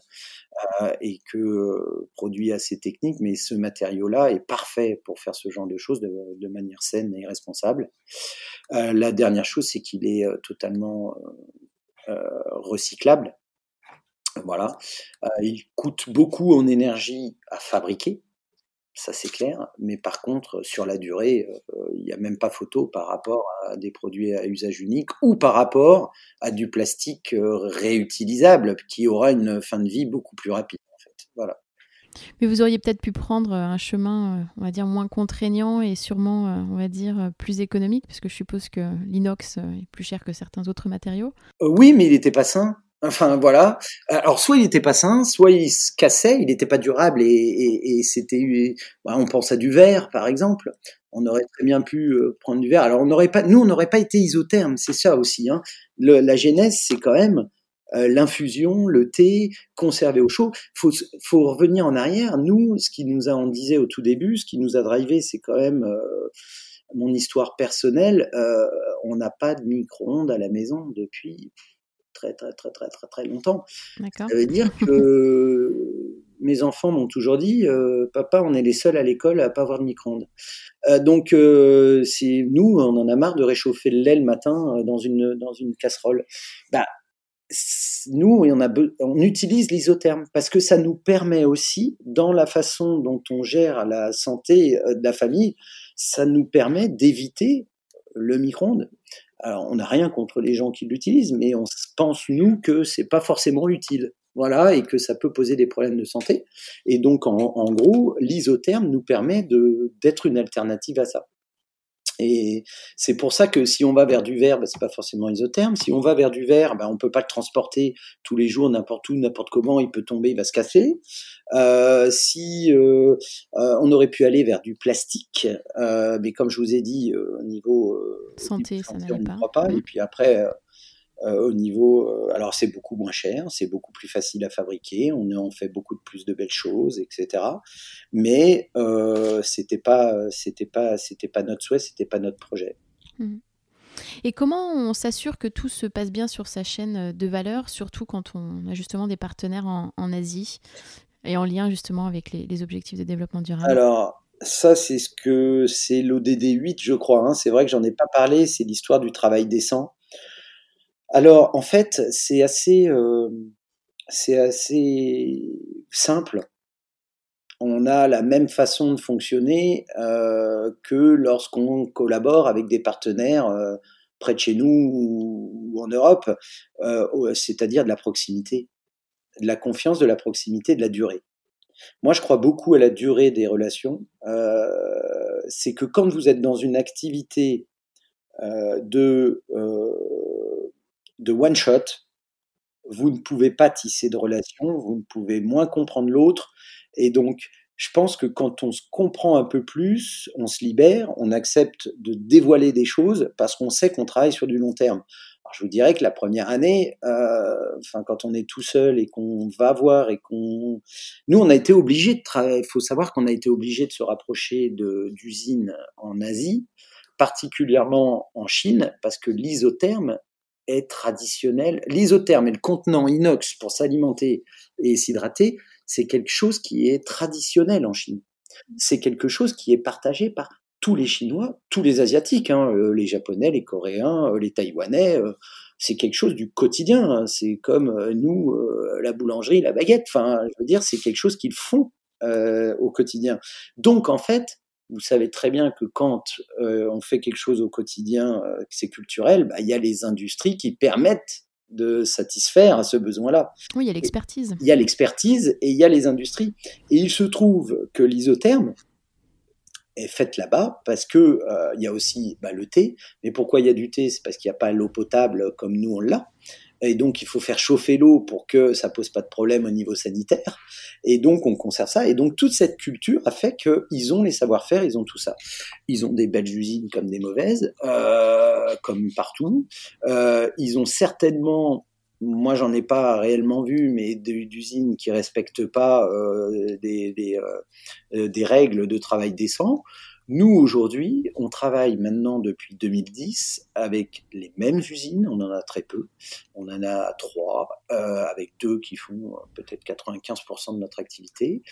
et que produit assez technique, mais ce matériau-là est parfait pour faire ce genre de choses de, de manière saine et responsable. la dernière chose, c'est qu'il est totalement recyclable. Voilà. Euh, il coûte beaucoup en énergie à fabriquer, ça c'est clair, mais par contre, sur la durée, euh, il n'y a même pas photo par rapport à des produits à usage unique ou par rapport à du plastique euh, réutilisable qui aura une fin de vie beaucoup plus rapide. En fait. Voilà. Mais vous auriez peut-être pu prendre un chemin, on va dire, moins contraignant et sûrement, on va dire, plus économique, puisque je suppose que l'inox est plus cher que certains autres matériaux. oui, mais il n'était pas sain. Enfin voilà. Alors soit il n'était pas sain, soit il se cassait, il n'était pas durable et, et, et c'était. Bah, on pense à du verre par exemple. On aurait très bien pu euh, prendre du verre. Alors on n'aurait pas, nous on n'aurait pas été isotherme, c'est ça aussi. Hein. Le, la genèse c'est quand même euh, l'infusion, le thé, conservé au chaud. Faut faut revenir en arrière. Nous, ce qui nous a, on disait au tout début, ce qui nous a drivé, c'est quand même euh, mon histoire personnelle. on n'a pas de micro-ondes à la maison depuis très très très très très très longtemps. Ça veut dire que mes enfants m'ont toujours dit, euh, papa, on est les seuls à l'école à pas avoir de micro-ondes. Euh, donc, euh, c'est nous, on en a marre de réchauffer le lait le matin dans une dans une casserole. Bah, nous, on, a on utilise l'isotherme parce que ça nous permet aussi, dans la façon dont on gère la santé de la famille, ça nous permet d'éviter le micro-ondes. Alors, on n'a rien contre les gens qui l'utilisent, mais on pense, nous, que c'est pas forcément utile. Voilà, et que ça peut poser des problèmes de santé. Et donc, en, en gros, l'isotherme nous permet d'être une alternative à ça. Et c'est pour ça que si on va vers du verre, ben, c'est pas forcément isotherme. Si on va vers du verre, ben, on peut pas le transporter tous les jours, n'importe où, n'importe comment. Il peut tomber, il va se casser. Euh, si euh, euh, on aurait pu aller vers du plastique, mais comme je vous ai dit, au niveau santé, ça n'allait pas. pas. Mmh. Et puis après, au niveau, euh, alors c'est beaucoup moins cher, c'est beaucoup plus facile à fabriquer, on en fait beaucoup plus de belles choses, etc. Mais euh, c'était pas, c'était pas, c'était pas notre souhait, c'était pas notre projet. Mmh. Et comment on s'assure que tout se passe bien sur sa chaîne de valeur, surtout quand on a justement des partenaires en, Asie et en lien justement avec les, objectifs de développement durable? Alors, ça, c'est ce que c'est l'ODD 8, je crois. Hein. C'est vrai que j'en ai pas parlé, c'est l'histoire du travail décent. Alors, en fait, c'est assez, euh, c'est assez simple. On a la même façon de fonctionner euh, que lorsqu'on collabore avec des partenaires euh, près de chez nous ou, en Europe, c'est-à-dire de la proximité, de la confiance, de la proximité, de la durée. Moi, je crois beaucoup à la durée des relations. c'est que quand vous êtes dans une activité de de one shot, vous ne pouvez pas tisser de relations, vous ne pouvez moins comprendre l'autre. Et donc, je pense que quand on se comprend un peu plus, on se libère, on accepte de dévoiler des choses parce qu'on sait qu'on travaille sur du long terme. Alors, je vous dirais que la première année, euh, enfin, quand on est tout seul et qu'on va voir et qu'on, nous, on a été obligé de travailler. Il faut savoir qu'on a été obligé de se rapprocher d'usines en Asie, particulièrement en Chine, parce que l'isotherme est traditionnel. L'isotherme et le contenant inox pour s'alimenter et s'hydrater, c'est quelque chose qui est traditionnel en Chine. C'est quelque chose qui est partagé par tous les Chinois, tous les Asiatiques, hein, les Japonais, les Coréens, les Taïwanais, c'est quelque chose du quotidien. Hein. C'est comme nous, la boulangerie, la baguette. Enfin, je veux dire, c'est quelque chose qu'ils font au quotidien. Donc, en fait, vous savez très bien que quand on fait quelque chose au quotidien, c'est culturel, bah, il y a les industries qui permettent de satisfaire à ce besoin-là. Oui, il y a l'expertise. Il y a l'expertise et il y a les industries. Et il se trouve que l'isotherme est faite là-bas parce que euh, il y a aussi bah, le thé. Mais pourquoi il y a du thé? C'est parce qu'il n'y a pas l'eau potable comme nous on l'a. Et donc, il faut faire chauffer l'eau pour que ça pose pas de problème au niveau sanitaire. Et donc, on conserve ça. Et donc, toute cette culture a fait qu'ils ont les savoir-faire, ils ont tout ça. Ils ont des belles usines comme des mauvaises, euh, comme partout. Euh, ils ont certainement moi j'en ai pas réellement vu, mais d'usines qui respectent pas euh, des, des, euh, des, règles de travail décent. Nous, aujourd'hui, on travaille maintenant depuis 2010 avec les mêmes usines, on en a très peu, on en a trois, euh, avec deux qui font euh, peut-être 95% de notre activité.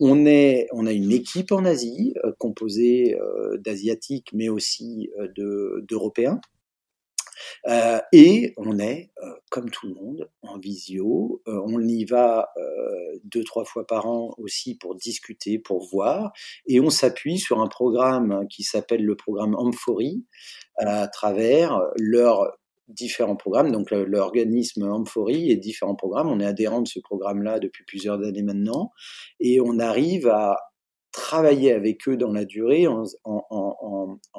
On, est, on a une équipe en Asie, euh, composée d'Asiatiques, mais aussi d'Européens. Euh, et on est, euh, comme tout le monde, en visio. Euh, on y va deux, trois fois par an aussi pour discuter, pour voir. Et on s'appuie sur un programme qui s'appelle le programme Amphorie, à travers leurs différents programmes, donc l'organisme Amphorie et différents programmes. On est adhérent de ce programme-là depuis plusieurs années maintenant, et on arrive à travailler avec eux dans la durée en,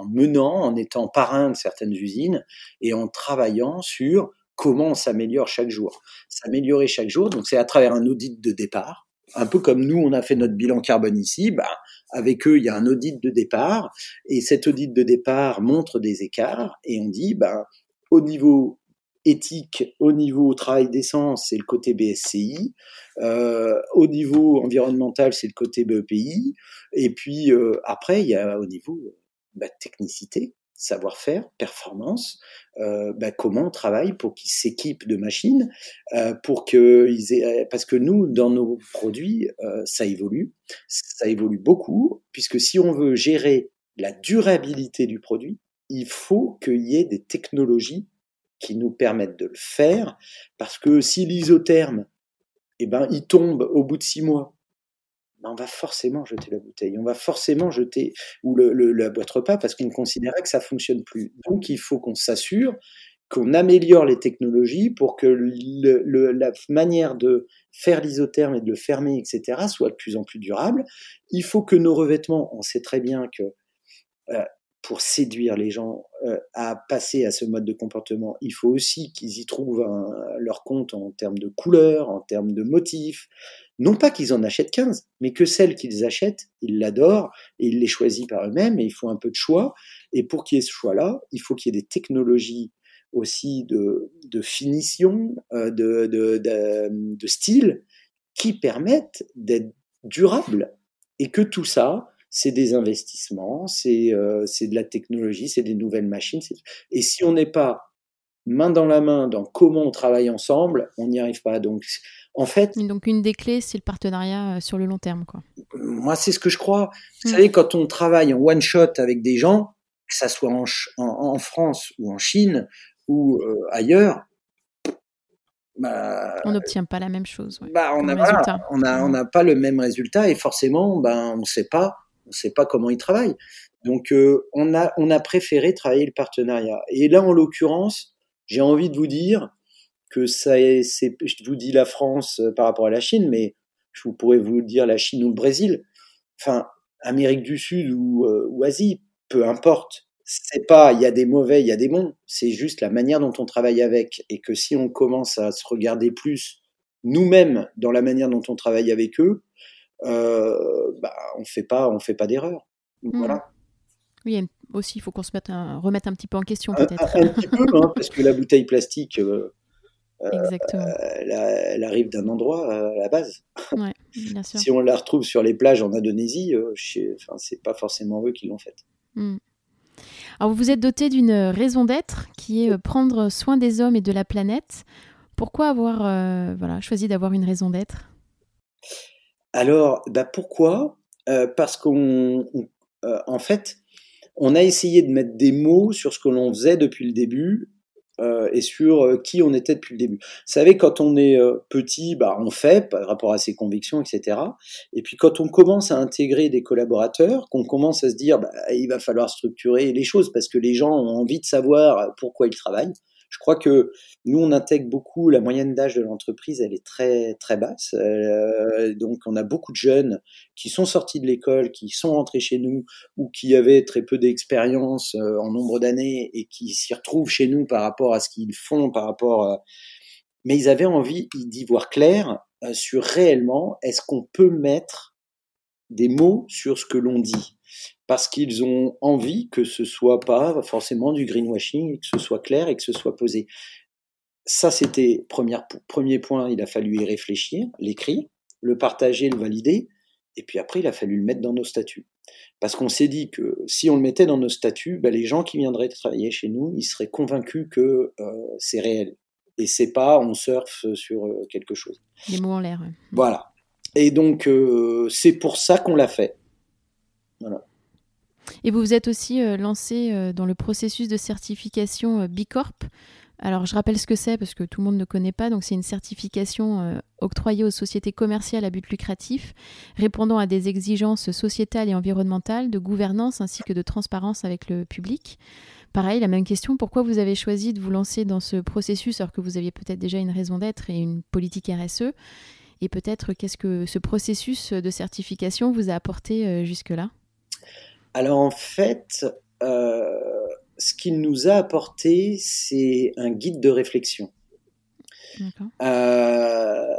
menant, en étant parrain de certaines usines et en travaillant sur comment on s'améliore chaque jour. S'améliorer chaque jour, donc c'est à travers un audit de départ. Un peu comme nous, on a fait notre bilan carbone ici, bah, avec eux, il y a un audit de départ, et cet audit de départ montre des écarts, et on dit, bah, au niveau éthique au niveau travail d'essence, c'est le côté BSCI. Euh, au niveau environnemental, c'est le côté BEPI. Et puis euh, après, il y a au niveau bah, technicité, savoir-faire, performance, euh, bah, comment on travaille pour qu'ils s'équipent de machines, euh, pour que ils aient, parce que nous, dans nos produits, euh, ça évolue, ça évolue beaucoup, puisque si on veut gérer la durabilité du produit, il faut qu'il y ait des technologies qui nous permettent de le faire, parce que si l'isotherme, eh ben, il tombe au bout de six mois, ben on va forcément jeter la bouteille, on va forcément jeter ou le, la boîte repas parce qu'on considérait que ça fonctionne plus. Donc il faut qu'on s'assure qu'on améliore les technologies pour que le, la manière de faire l'isotherme et de le fermer, etc., soit de plus en plus durable. Il faut que nos revêtements, on sait très bien que euh, pour séduire les gens euh, à passer à ce mode de comportement, il faut aussi qu'ils y trouvent leur compte en termes de couleurs, en termes de motifs. Non pas qu'ils en achètent 15, mais que celles qu'ils achètent, ils l'adorent et ils les choisissent par eux-mêmes et il faut un peu de choix. Et pour qu'il y ait ce choix-là, il faut qu'il y ait des technologies aussi de, finition, euh, de style qui permettent d'être durables et que tout ça, c'est des investissements, c'est euh, de la technologie, c'est des nouvelles machines. Et si on n'est pas main dans la main dans comment on travaille ensemble, on n'y arrive pas. Donc, en fait. Donc, une des clés, c'est le partenariat euh, sur le long terme, quoi. Moi, c'est ce que je crois. Vous mmh. savez, quand on travaille en one shot avec des gens, que ça soit en, en, France ou en Chine ou euh, ailleurs, bah, on n'obtient pas la même chose. bah, on n'a pas, on a, on mmh. pas le même résultat et forcément, ben, on ne sait pas on ne sait pas comment ils travaillent. Donc euh, on, a, on a préféré travailler le partenariat. Et là, en l'occurrence, j'ai envie de vous dire que ça c'est, je vous dis la France euh, par rapport à la Chine, mais je pourrais vous dire la Chine ou le Brésil. Enfin, Amérique du Sud ou, euh, ou Asie, peu importe. C'est pas, il y a des mauvais, il y a des bons. C'est juste la manière dont on travaille avec. Et que si on commence à se regarder plus nous-mêmes dans la manière dont on travaille avec eux, euh, bah, on fait pas, on fait pas d'erreur. Hmm. Voilà. Oui, aussi, il faut qu'on se mette un, remette un petit peu en question peut-être. Un, petit peu, hein, parce que la bouteille plastique, euh, euh, elle, arrive d'un endroit à la base. Ouais, bien sûr. si on la retrouve sur les plages en Indonésie, enfin, c'est pas forcément eux qui l'ont faite. Hmm. Alors, vous vous êtes doté d'une raison d'être qui est prendre soin des hommes et de la planète. Pourquoi avoir voilà, choisi d'avoir une raison d'être? Alors, bah pourquoi? Euh, Parce qu'on, euh, en fait, on a essayé de mettre des mots sur ce que l'on faisait depuis le début euh, et sur qui on était depuis le début. Vous savez, quand on est petit, bah, on fait par rapport à ses convictions, etc. Et puis quand on commence à intégrer des collaborateurs, qu'on commence à se dire, bah, il va falloir structurer les choses parce que les gens ont envie de savoir pourquoi ils travaillent. Je crois que nous, on intègre beaucoup la moyenne d'âge de l'entreprise, elle est très très basse. Euh, donc, on a beaucoup de jeunes qui sont sortis de l'école, qui sont rentrés chez nous ou qui avaient très peu d'expérience euh, en nombre d'années et qui s'y retrouvent chez nous par rapport à ce qu'ils font, par rapport. À... Mais ils avaient envie d'y voir clair euh, sur réellement est-ce qu'on peut mettre des mots sur ce que l'on dit parce qu'ils ont envie que ce soit pas forcément du greenwashing, que ce soit clair et que ce soit posé. Ça, c'était premier point, il a fallu y réfléchir, l'écrire, le partager, le valider, et puis après, il a fallu le mettre dans nos statuts. Parce qu'on s'est dit que si on le mettait dans nos statuts, ben, les gens qui viendraient travailler chez nous, ils seraient convaincus que euh, c'est réel. Et c'est pas on surfe sur euh, quelque chose. Les mots en l'air. Voilà. Et donc, euh, c'est pour ça qu'on l'a fait. Et vous vous êtes aussi euh, lancé euh, dans le processus de certification Bicorp. Alors, je rappelle ce que c'est parce que tout le monde ne connaît pas. Donc, c'est une certification octroyée aux sociétés commerciales à but lucratif, répondant à des exigences sociétales et environnementales, de gouvernance ainsi que de transparence avec le public. Pareil, la même question, pourquoi vous avez choisi de vous lancer dans ce processus alors que vous aviez peut-être déjà une raison d'être et une politique RSE Et peut-être qu'est-ce que ce processus de certification vous a apporté jusque-là? Alors en fait, euh, ce qu'il nous a apporté, c'est un guide de réflexion. Euh,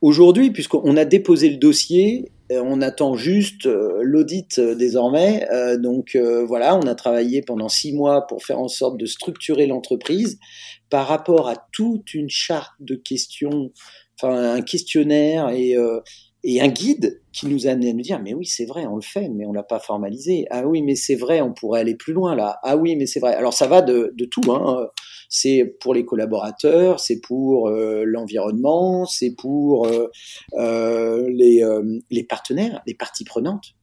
aujourd'hui, puisqu'on a déposé le dossier, euh, on attend juste l'audit désormais. donc voilà, on a travaillé pendant six mois pour faire en sorte de structurer l'entreprise par rapport à toute une charte de questions, enfin un questionnaire et et un guide qui nous a amené à nous dire mais oui c'est vrai on le fait mais on l'a pas formalisé. Ah oui mais c'est vrai on pourrait aller plus loin là. Ah oui mais c'est vrai. Alors ça va de, de tout hein. C'est pour les collaborateurs c'est pour euh, l'environnement c'est pour euh, euh, les, euh, les partenaires les parties prenantes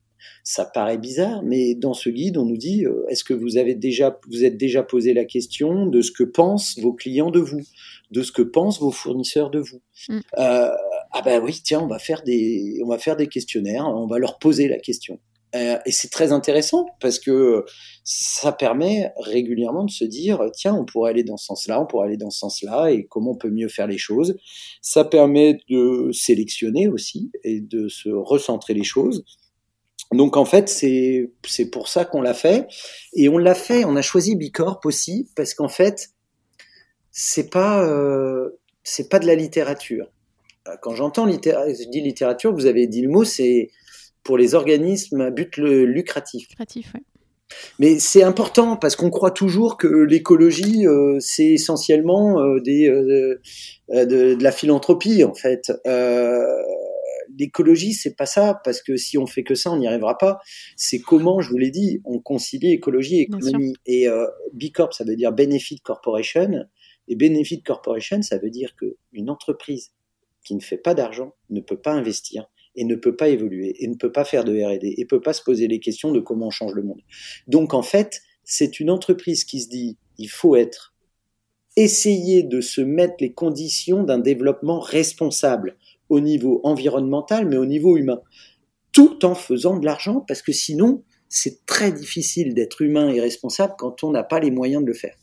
ça paraît bizarre, mais dans ce guide, on nous dit euh, est-ce que vous avez déjà, vous êtes déjà posé la question de ce que pensent vos clients de vous, de ce que pensent vos fournisseurs de vous mm. euh, Ah ben oui, tiens, on va faire des, on va faire des questionnaires, on va leur poser la question. Euh, et c'est très intéressant parce que ça permet régulièrement de se dire tiens, on pourrait aller dans ce sens-là, on pourrait aller dans ce sens-là, et comment on peut mieux faire les choses. Ça permet de sélectionner aussi et de se recentrer les choses. Donc en fait, c'est c'est pour ça qu'on l'a fait et on l'a fait. On a choisi Bicorp aussi parce qu'en fait, c'est pas euh, c'est pas de la littérature. Quand j'entends je dis littérature, vous avez dit le mot, c'est pour les organismes à but lucratif. Lucratif, oui. Mais c'est important parce qu'on croit toujours que l'écologie, euh, c'est essentiellement euh, des, de, de, la philanthropie, en fait. L'écologie, c'est pas ça, parce que si on fait que ça, on n'y arrivera pas. C'est comment, je vous l'ai dit, on concilie écologie et économie. Et euh, B Corp, ça veut dire Benefit Corporation. Et Benefit Corporation, ça veut dire qu'une entreprise qui ne fait pas d'argent ne peut pas investir et ne peut pas évoluer et ne peut pas faire de R&D et peut pas se poser les questions de comment on change le monde. Donc en fait, c'est une entreprise qui se dit il faut être essayer de se mettre les conditions d'un développement responsable au niveau environnemental, mais au niveau humain, tout en faisant de l'argent, parce que sinon, c'est très difficile d'être humain et responsable quand on n'a pas les moyens de le faire.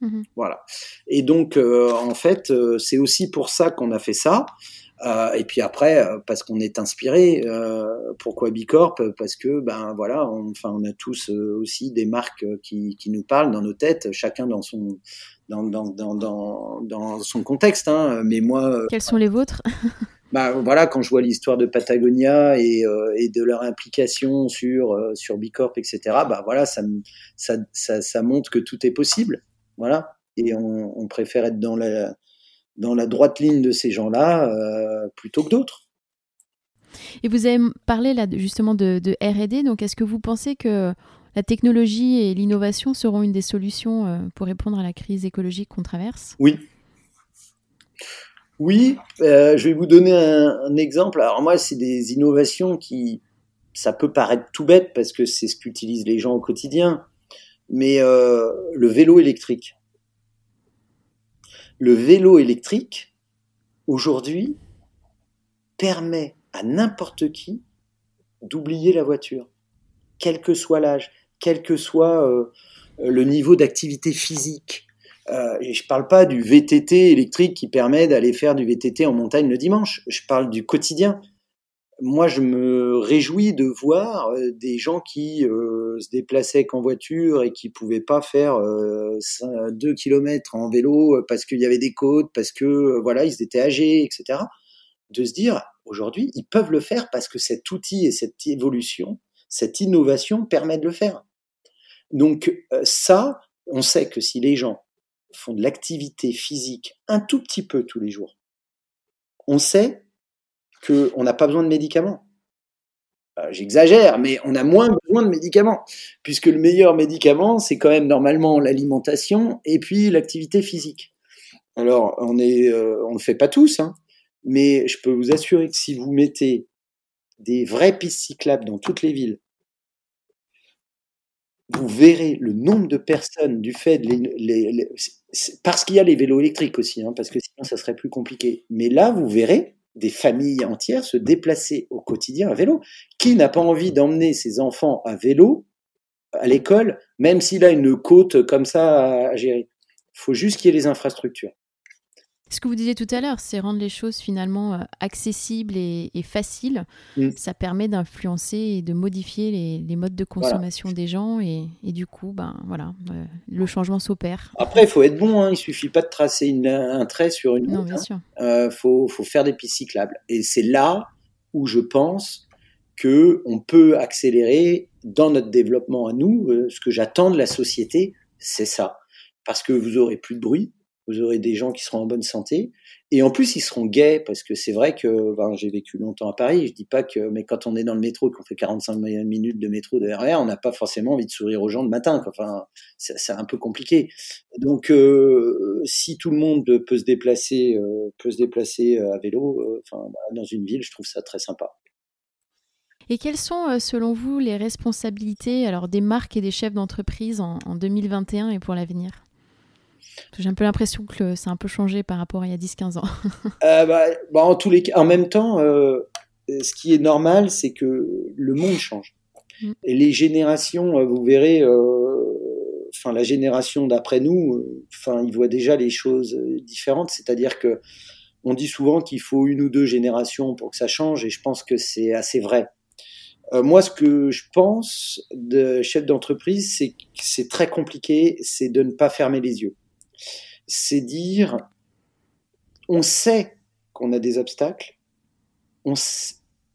Mhm. Voilà. Et donc, euh, en fait, euh, c'est aussi pour ça qu'on a fait ça. Euh, et puis après, parce qu'on est inspiré. pourquoi Bicorp? Parce que, ben voilà, on, enfin, on a tous aussi des marques qui, qui, nous parlent dans nos têtes, chacun dans son dans, dans, dans, dans son contexte. Hein. Mais moi, quels sont les vôtres? bah, voilà, quand je vois l'histoire de Patagonia et, euh, et, de leur implication sur euh, sur Bicorp, etc. Bah voilà, ça, ça, ça, ça, montre que tout est possible. Voilà, et on, on, préfère être dans la dans la droite ligne de ces gens-là euh, plutôt que d'autres. Et vous avez parlé là justement de, de R&D. Donc, est-ce que vous pensez que la technologie et l'innovation seront une des solutions euh, pour répondre à la crise écologique qu'on traverse? Oui, oui, euh, je vais vous donner un, exemple. Alors moi, c'est des innovations qui, ça peut paraître tout bête parce que c'est ce qu'utilisent les gens au quotidien. mais euh, le vélo électrique. Le vélo électrique, aujourd'hui, permet à n'importe qui d'oublier la voiture, quel que soit l'âge, quel que soit euh, le niveau d'activité physique. Euh, et je ne parle pas du VTT électrique qui permet d'aller faire du VTT en montagne le dimanche. Je parle du quotidien. Moi, je me réjouis de voir euh, des gens qui euh, se déplaçaient qu'en voiture et qui pouvaient pas faire euh, 2 km en vélo parce qu'il y avait des côtes, parce que voilà, ils étaient âgés, etc. De se dire, aujourd'hui, ils peuvent le faire parce que cet outil et cette évolution, cette innovation permet de le faire. Donc ça, on sait que si les gens font de l'activité physique un tout petit peu tous les jours, on sait qu'on n'a pas besoin de médicaments. Euh, j'exagère, mais on a moins besoin de médicaments, puisque le meilleur médicament, c'est quand même normalement l'alimentation et puis l'activité physique. Alors, on euh, ne le fait pas tous, hein, mais je peux vous assurer que si vous mettez des vraies pistes cyclables dans toutes les villes, vous verrez le nombre de personnes du fait de les, parce qu'il y a les vélos électriques aussi, hein, parce que sinon ça serait plus compliqué. Mais là, vous verrez des familles entières se déplacer au quotidien à vélo. Qui n'a pas envie d'emmener ses enfants à vélo à l'école, même s'il a une côte comme ça à gérer? Il faut juste qu'il y ait les infrastructures. Ce que vous disiez tout à l'heure, c'est rendre les choses finalement euh, accessibles et, faciles. Mm. Ça permet d'influencer et de modifier les, modes de consommation des gens et, du coup, ben voilà, euh, le changement s'opère. Après, il faut être bon. Hein. Il suffit pas de tracer un trait sur une. Non, bien hein. sûr. Euh, faut, faut faire des pistes cyclables. Et c'est là où je pense que on peut accélérer dans notre développement à nous. ce que j'attends de la société, c'est ça, parce que vous aurez plus de bruit vous aurez des gens qui seront en bonne santé, et en plus ils seront gays, parce que c'est vrai que ben, j'ai vécu longtemps à Paris, je dis pas que, mais quand on est dans le métro, qu'on fait 45 minutes de métro de RER, on n'a pas forcément envie de sourire aux gens le matin, enfin c'est un peu compliqué. Donc euh, si tout le monde peut se déplacer, euh, peut se déplacer euh, à vélo, bah, dans une ville, je trouve ça très sympa. Et quelles sont, selon vous, les responsabilités alors des marques et des chefs d'entreprise en, en 2021 et pour l'avenir? J'ai un peu l'impression que ça a un peu changé par rapport à il y a 10-15 ans. euh, bah, bah, en tous les cas, en même temps, euh, ce qui est normal, c'est que le monde change. Mm. Et les générations, euh, vous verrez, enfin la génération d'après nous, enfin ils voient déjà les choses différentes. C'est-à-dire que on dit souvent qu'il faut une ou deux générations pour que ça change, et je pense que c'est assez vrai. moi, ce que je pense de chef d'entreprise, c'est que c'est très compliqué, c'est de ne pas fermer les yeux c'est dire, on sait qu'on a des obstacles, on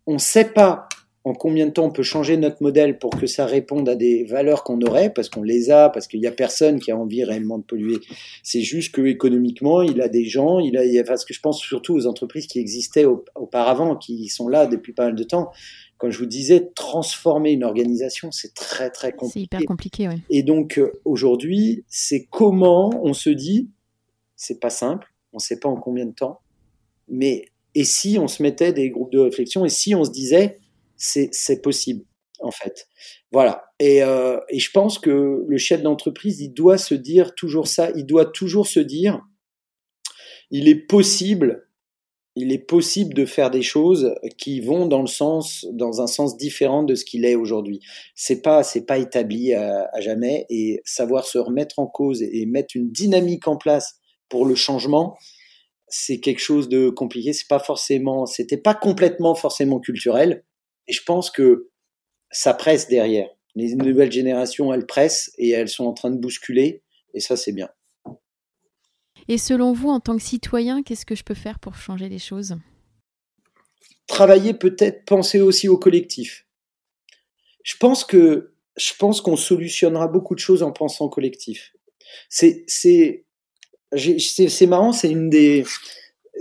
ne sait pas en combien de temps on peut changer notre modèle pour que ça réponde à des valeurs qu'on aurait, parce qu'on les a, parce qu'il n'y a personne qui a envie réellement de polluer. C'est juste que économiquement, il a des gens, il a, parce que je pense surtout aux entreprises qui existaient auparavant, qui sont là depuis pas mal de temps. Comme je vous disais, transformer une organisation, c'est très très compliqué. C'est hyper compliqué, oui. Et donc euh, aujourd'hui, c'est comment on se dit, c'est pas simple, on ne sait pas en combien de temps, mais et si on se mettait des groupes de réflexion et si on se disait, c'est possible en fait. Voilà. Et, euh, et, je pense que le chef d'entreprise, il doit se dire toujours ça. Il doit toujours se dire, il est possible il est possible de faire des choses qui vont dans le sens, dans un sens différent de ce qu'il est aujourd'hui. C'est pas, c'est pas établi à, jamais et savoir se remettre en cause et, mettre une dynamique en place pour le changement, c'est quelque chose de compliqué. C'est pas forcément, c'était pas complètement forcément culturel. Et je pense que ça presse derrière. Les nouvelles générations, elles pressent et elles sont en train de bousculer. Et ça, c'est bien. Et selon vous, en tant que citoyen, qu'est-ce que je peux faire pour changer les choses? Travailler peut-être, penser aussi au collectif. Je pense que je pense qu'on solutionnera beaucoup de choses en pensant collectif. C'est c'est c'est marrant, c'est une des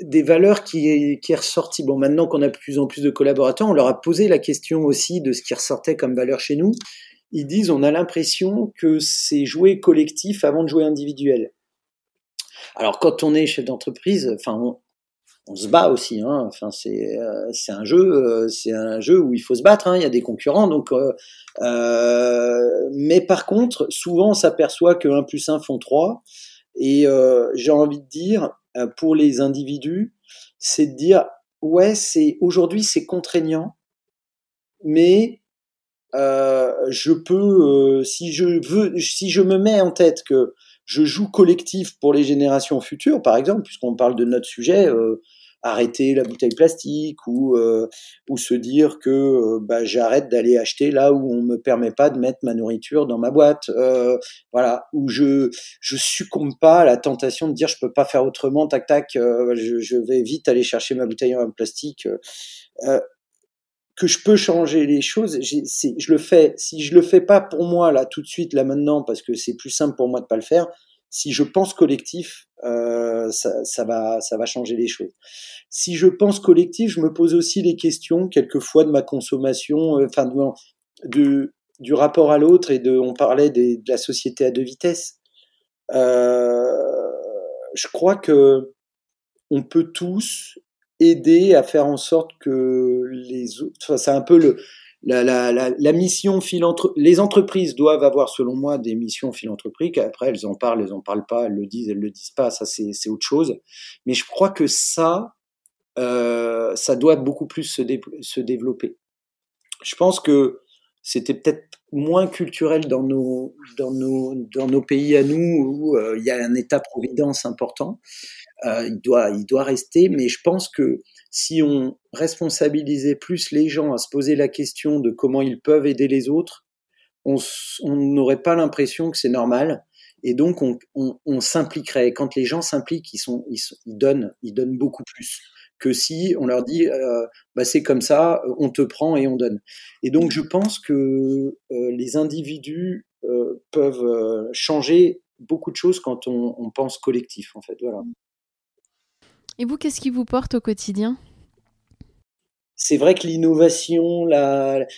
des valeurs qui est, qui est ressortie. Bon, maintenant qu'on a de plus en plus de collaborateurs, on leur a posé la question aussi de ce qui ressortait comme valeur chez nous. Ils disent on a l'impression que c'est jouer collectif avant de jouer individuel. Alors quand on est chef d'entreprise, enfin on se bat aussi. Hein. Enfin, c'est euh, c'est un jeu, euh, c'est un jeu où il faut se battre. Hein. Il y a des concurrents, donc. mais par contre, souvent, on s'aperçoit que 1 plus 1 font 3. Et j'ai envie de dire, pour les individus, c'est de dire, ouais, c'est aujourd'hui c'est contraignant, mais je peux, si je veux, si je me mets en tête que je joue collectif pour les générations futures, par exemple, puisqu'on parle de notre sujet, euh, arrêter la bouteille plastique ou euh, ou se dire que euh, bah, j'arrête d'aller acheter là où on me permet pas de mettre ma nourriture dans ma boîte, voilà, où je je succombe pas à la tentation de dire je peux pas faire autrement, tac tac, je, je, vais vite aller chercher ma bouteille en plastique. que je peux changer les choses, je le fais. Si je le fais pas pour moi là tout de suite, là maintenant, parce que c'est plus simple pour moi de pas le faire, si je pense collectif, euh, ça, ça, va, ça va changer les choses. Si je pense collectif, je me pose aussi les questions quelquefois de ma consommation, euh, enfin de, du rapport à l'autre et de, on parlait des, de la société à deux vitesses. Euh, je crois que on peut tous aider à faire en sorte que les autres, enfin, c'est un peu le, la, la, la, la mission philanthropique. Les entreprises doivent avoir, selon moi, des missions philanthropiques. Après, elles en parlent, elles en parlent pas, elles le disent, elles le disent pas. Ça, c'est autre chose. Mais je crois que ça, euh, ça doit beaucoup plus se, se développer. Je pense que c'était peut-être moins culturel dans nos, dans nos, dans nos pays à nous où euh, il y a un état-providence important. Euh, il, doit, il doit rester, mais je pense que si on responsabilisait plus les gens à se poser la question de comment ils peuvent aider les autres, on n'aurait pas l'impression que c'est normal. Et donc, on, s'impliquerait. Quand les gens s'impliquent, ils, donnent, ils donnent beaucoup plus que si on leur dit euh, bah c'est comme ça, on te prend et on donne. Et donc, je pense que euh, les individus peuvent changer beaucoup de choses quand on, on pense collectif, en fait. Voilà. Et vous, qu'est-ce qui vous porte au quotidien? C'est vrai que l'innovation,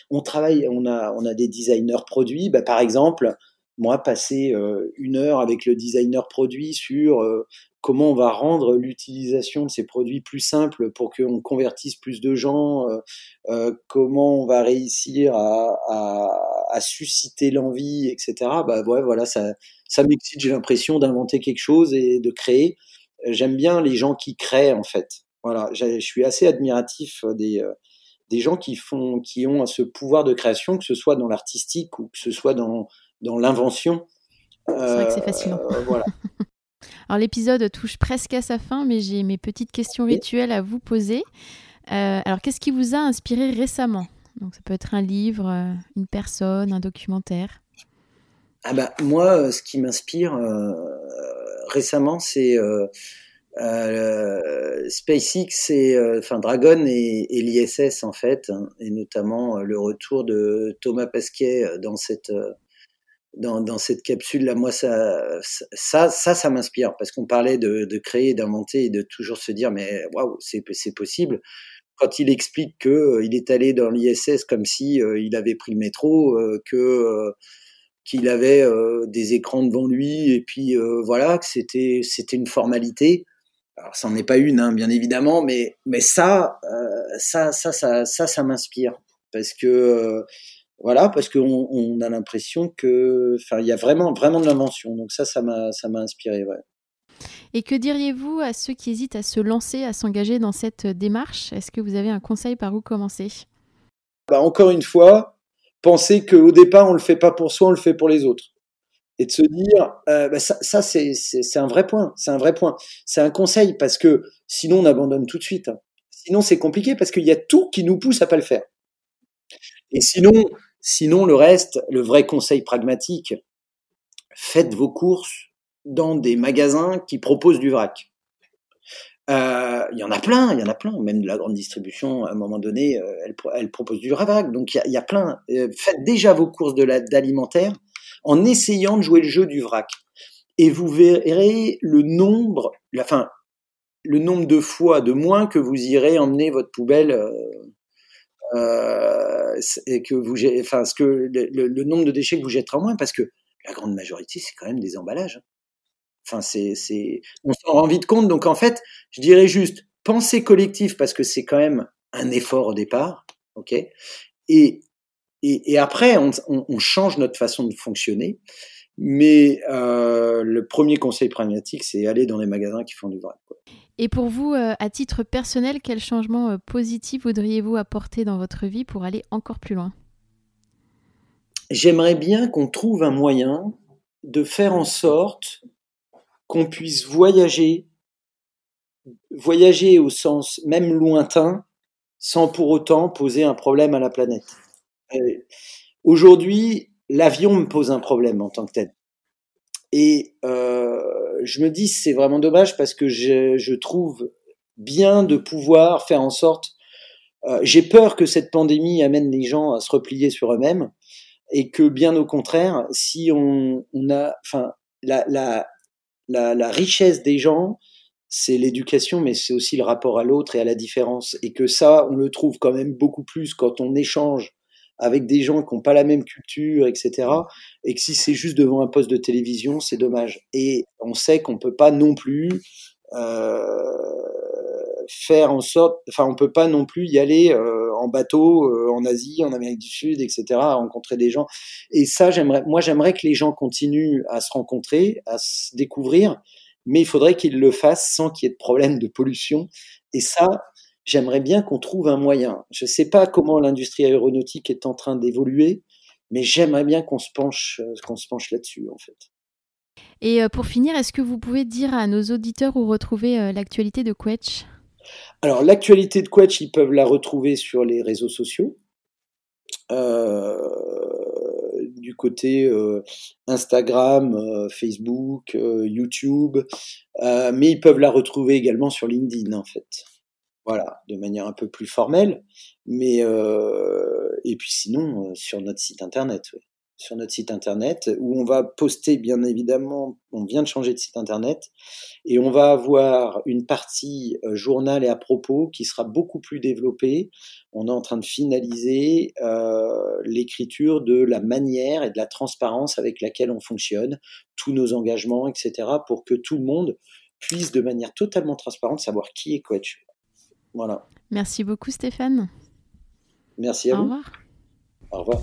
on travaille, on a, on a des designers produits. Bah, par exemple, moi, passer euh, une heure avec le designer produit sur euh, comment on va rendre l'utilisation de ces produits plus simple pour qu'on convertisse plus de gens, euh, comment on va réussir à, à, à susciter l'envie, etc. Bah ouais, voilà, ça, ça m'excite. J'ai l'impression d'inventer quelque chose et de créer j'aime bien les gens qui créent en fait. Voilà, je suis assez admiratif des euh, des gens qui font, qui ont ce pouvoir de création, que ce soit dans l'artistique ou que ce soit dans dans l'invention. C'est vrai que c'est fascinant. Euh, voilà. Alors l'épisode touche presque à sa fin, mais j'ai mes petites questions rituelles à vous poser. Euh, alors qu'est-ce qui vous a inspiré récemment? Donc ça peut être un livre, une personne, un documentaire. Ah bah moi, ce qui m'inspire récemment, c'est euh, euh, SpaceX et euh, enfin Dragon et, l'ISS en fait, hein, et notamment le retour de Thomas Pesquet dans cette dans, cette capsule là. Moi, ça ça ça, m'inspire parce qu'on parlait de, de créer, d'inventer et de toujours se dire mais waouh, c'est c'est possible quand il explique que il est allé dans l'ISS comme si il avait pris le métro, que qu'il avait euh, des écrans devant lui et puis euh, voilà que c'était c'était une formalité. Alors ça n'en est pas une, hein, bien évidemment, mais mais ça euh, ça ça ça ça, ça m'inspire parce que voilà parce qu'on on a l'impression que enfin il y a vraiment vraiment de l'invention donc ça ça m'a ça m'a inspiré ouais. Et que diriez-vous à ceux qui hésitent à se lancer, à s'engager dans cette démarche? Est-ce que vous avez un conseil par où commencer? Bah Encore une fois, penser qu'au départ, on le fait pas pour soi, on le fait pour les autres. Et de se dire, euh, bah ça, ça c'est, c'est, un vrai point, c'est un vrai point. C'est un conseil parce que sinon on abandonne tout de suite. Sinon c'est compliqué parce qu'il y a tout qui nous pousse à pas le faire. Et sinon, sinon le reste, le vrai conseil pragmatique, faites vos courses dans des magasins qui proposent du vrac. Euh, il y en a plein, il y en a plein. Même la grande distribution, à un moment donné, euh, elle, propose du ravac. Donc il y y a, plein. Euh, faites déjà vos courses d'alimentaire en essayant de jouer le jeu du vrac. Et vous verrez le nombre, la fin, le nombre de fois de moins que vous irez emmener votre poubelle euh, et que vous, enfin, ce que le, le, nombre de déchets que vous jetterez en moins, parce que la grande majorité, c'est quand même des emballages. Enfin, c'est, c'est, on s'en rend vite compte. Donc, en fait, je dirais juste, pensée collective parce que c'est quand même un effort au départ, ok? Et, et, après, on, on, change notre façon de fonctionner. Mais euh, le premier conseil pragmatique, c'est aller dans les magasins qui font du vrai. Et pour vous, euh, à titre personnel, quel changement euh, positif voudriez-vous apporter dans votre vie pour aller encore plus loin? J'aimerais bien qu'on trouve un moyen de faire en sorte qu'on puisse voyager, voyager au sens même lointain, sans pour autant poser un problème à la planète. Aujourd'hui, l'avion me pose un problème en tant que tel. Et euh, je me dis, c'est vraiment dommage parce que je, je, trouve bien de pouvoir faire en sorte. Euh, J'ai peur que cette pandémie amène les gens à se replier sur eux-mêmes et que bien au contraire, si on, on a, enfin, la, la, la, richesse des gens, c'est l'éducation, mais c'est aussi le rapport à l'autre et à la différence. Et que ça, on le trouve quand même beaucoup plus quand on échange avec des gens qui n'ont pas la même culture, etc. Et que si c'est juste devant un poste de télévision, c'est dommage. Et on sait qu'on peut pas non plus euh, faire en sorte, enfin, on peut pas non plus y aller euh, en bateau euh, en Asie, en Amérique du Sud, etc. à rencontrer des gens. Et ça, moi, j'aimerais que les gens continuent à se rencontrer, à se découvrir, mais il faudrait qu'ils le fassent sans qu'il y ait de problème de pollution. Et ça, j'aimerais bien qu'on trouve un moyen. Je ne sais pas comment l'industrie aéronautique est en train d'évoluer, mais j'aimerais bien qu'on se penche, euh, qu'on se penche là-dessus, en fait. Et euh, pour finir, est-ce que vous pouvez dire à nos auditeurs où retrouver l'actualité de Quetch? Alors, l'actualité de Quetch, ils peuvent la retrouver sur les réseaux sociaux. du côté Instagram, Facebook, YouTube, mais ils peuvent la retrouver également sur LinkedIn en fait. Voilà, de manière un peu plus formelle. Mais euh, et puis sinon euh, sur notre site internet, sur notre site internet où on va poster bien évidemment. On vient de changer de site internet et on va avoir une partie euh, journal et à propos qui sera beaucoup plus développée. On est en train de finaliser euh, l'écriture de la manière et de la transparence avec laquelle on fonctionne, tous nos engagements, etc., pour que tout le monde puisse de manière totalement transparente savoir qui est coach. Voilà. Merci beaucoup Stéphane. Merci à Au vous. Revoir. Au revoir.